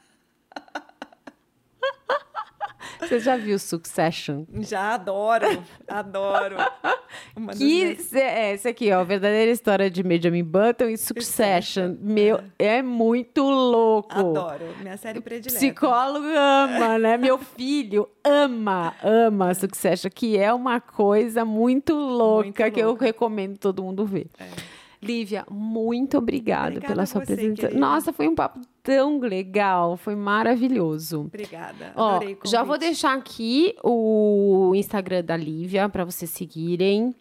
Você já viu Succession? Já adoro, adoro. Uma que minhas... é esse aqui, ó, a verdadeira história de Benjamin Button e Succession. Meu, é. é muito louco. Adoro, minha série predileta. Psicólogo ama, né? Meu filho ama, ama Succession, que é uma coisa muito louca muito que eu recomendo todo mundo ver. É. Lívia, muito obrigada, obrigada pela sua você, presença. Querida. Nossa, foi um papo tão legal, foi maravilhoso. Obrigada. Ó, já vou deixar aqui o Instagram da Lívia para vocês seguirem.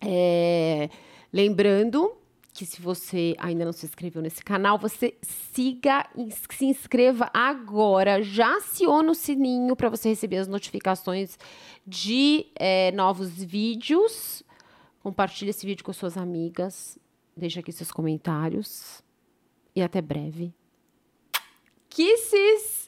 É, lembrando que se você ainda não se inscreveu nesse canal, você siga e se inscreva agora. Já aciona o sininho para você receber as notificações de é, novos vídeos. Compartilhe esse vídeo com suas amigas. Deixe aqui seus comentários. E até breve. Kisses!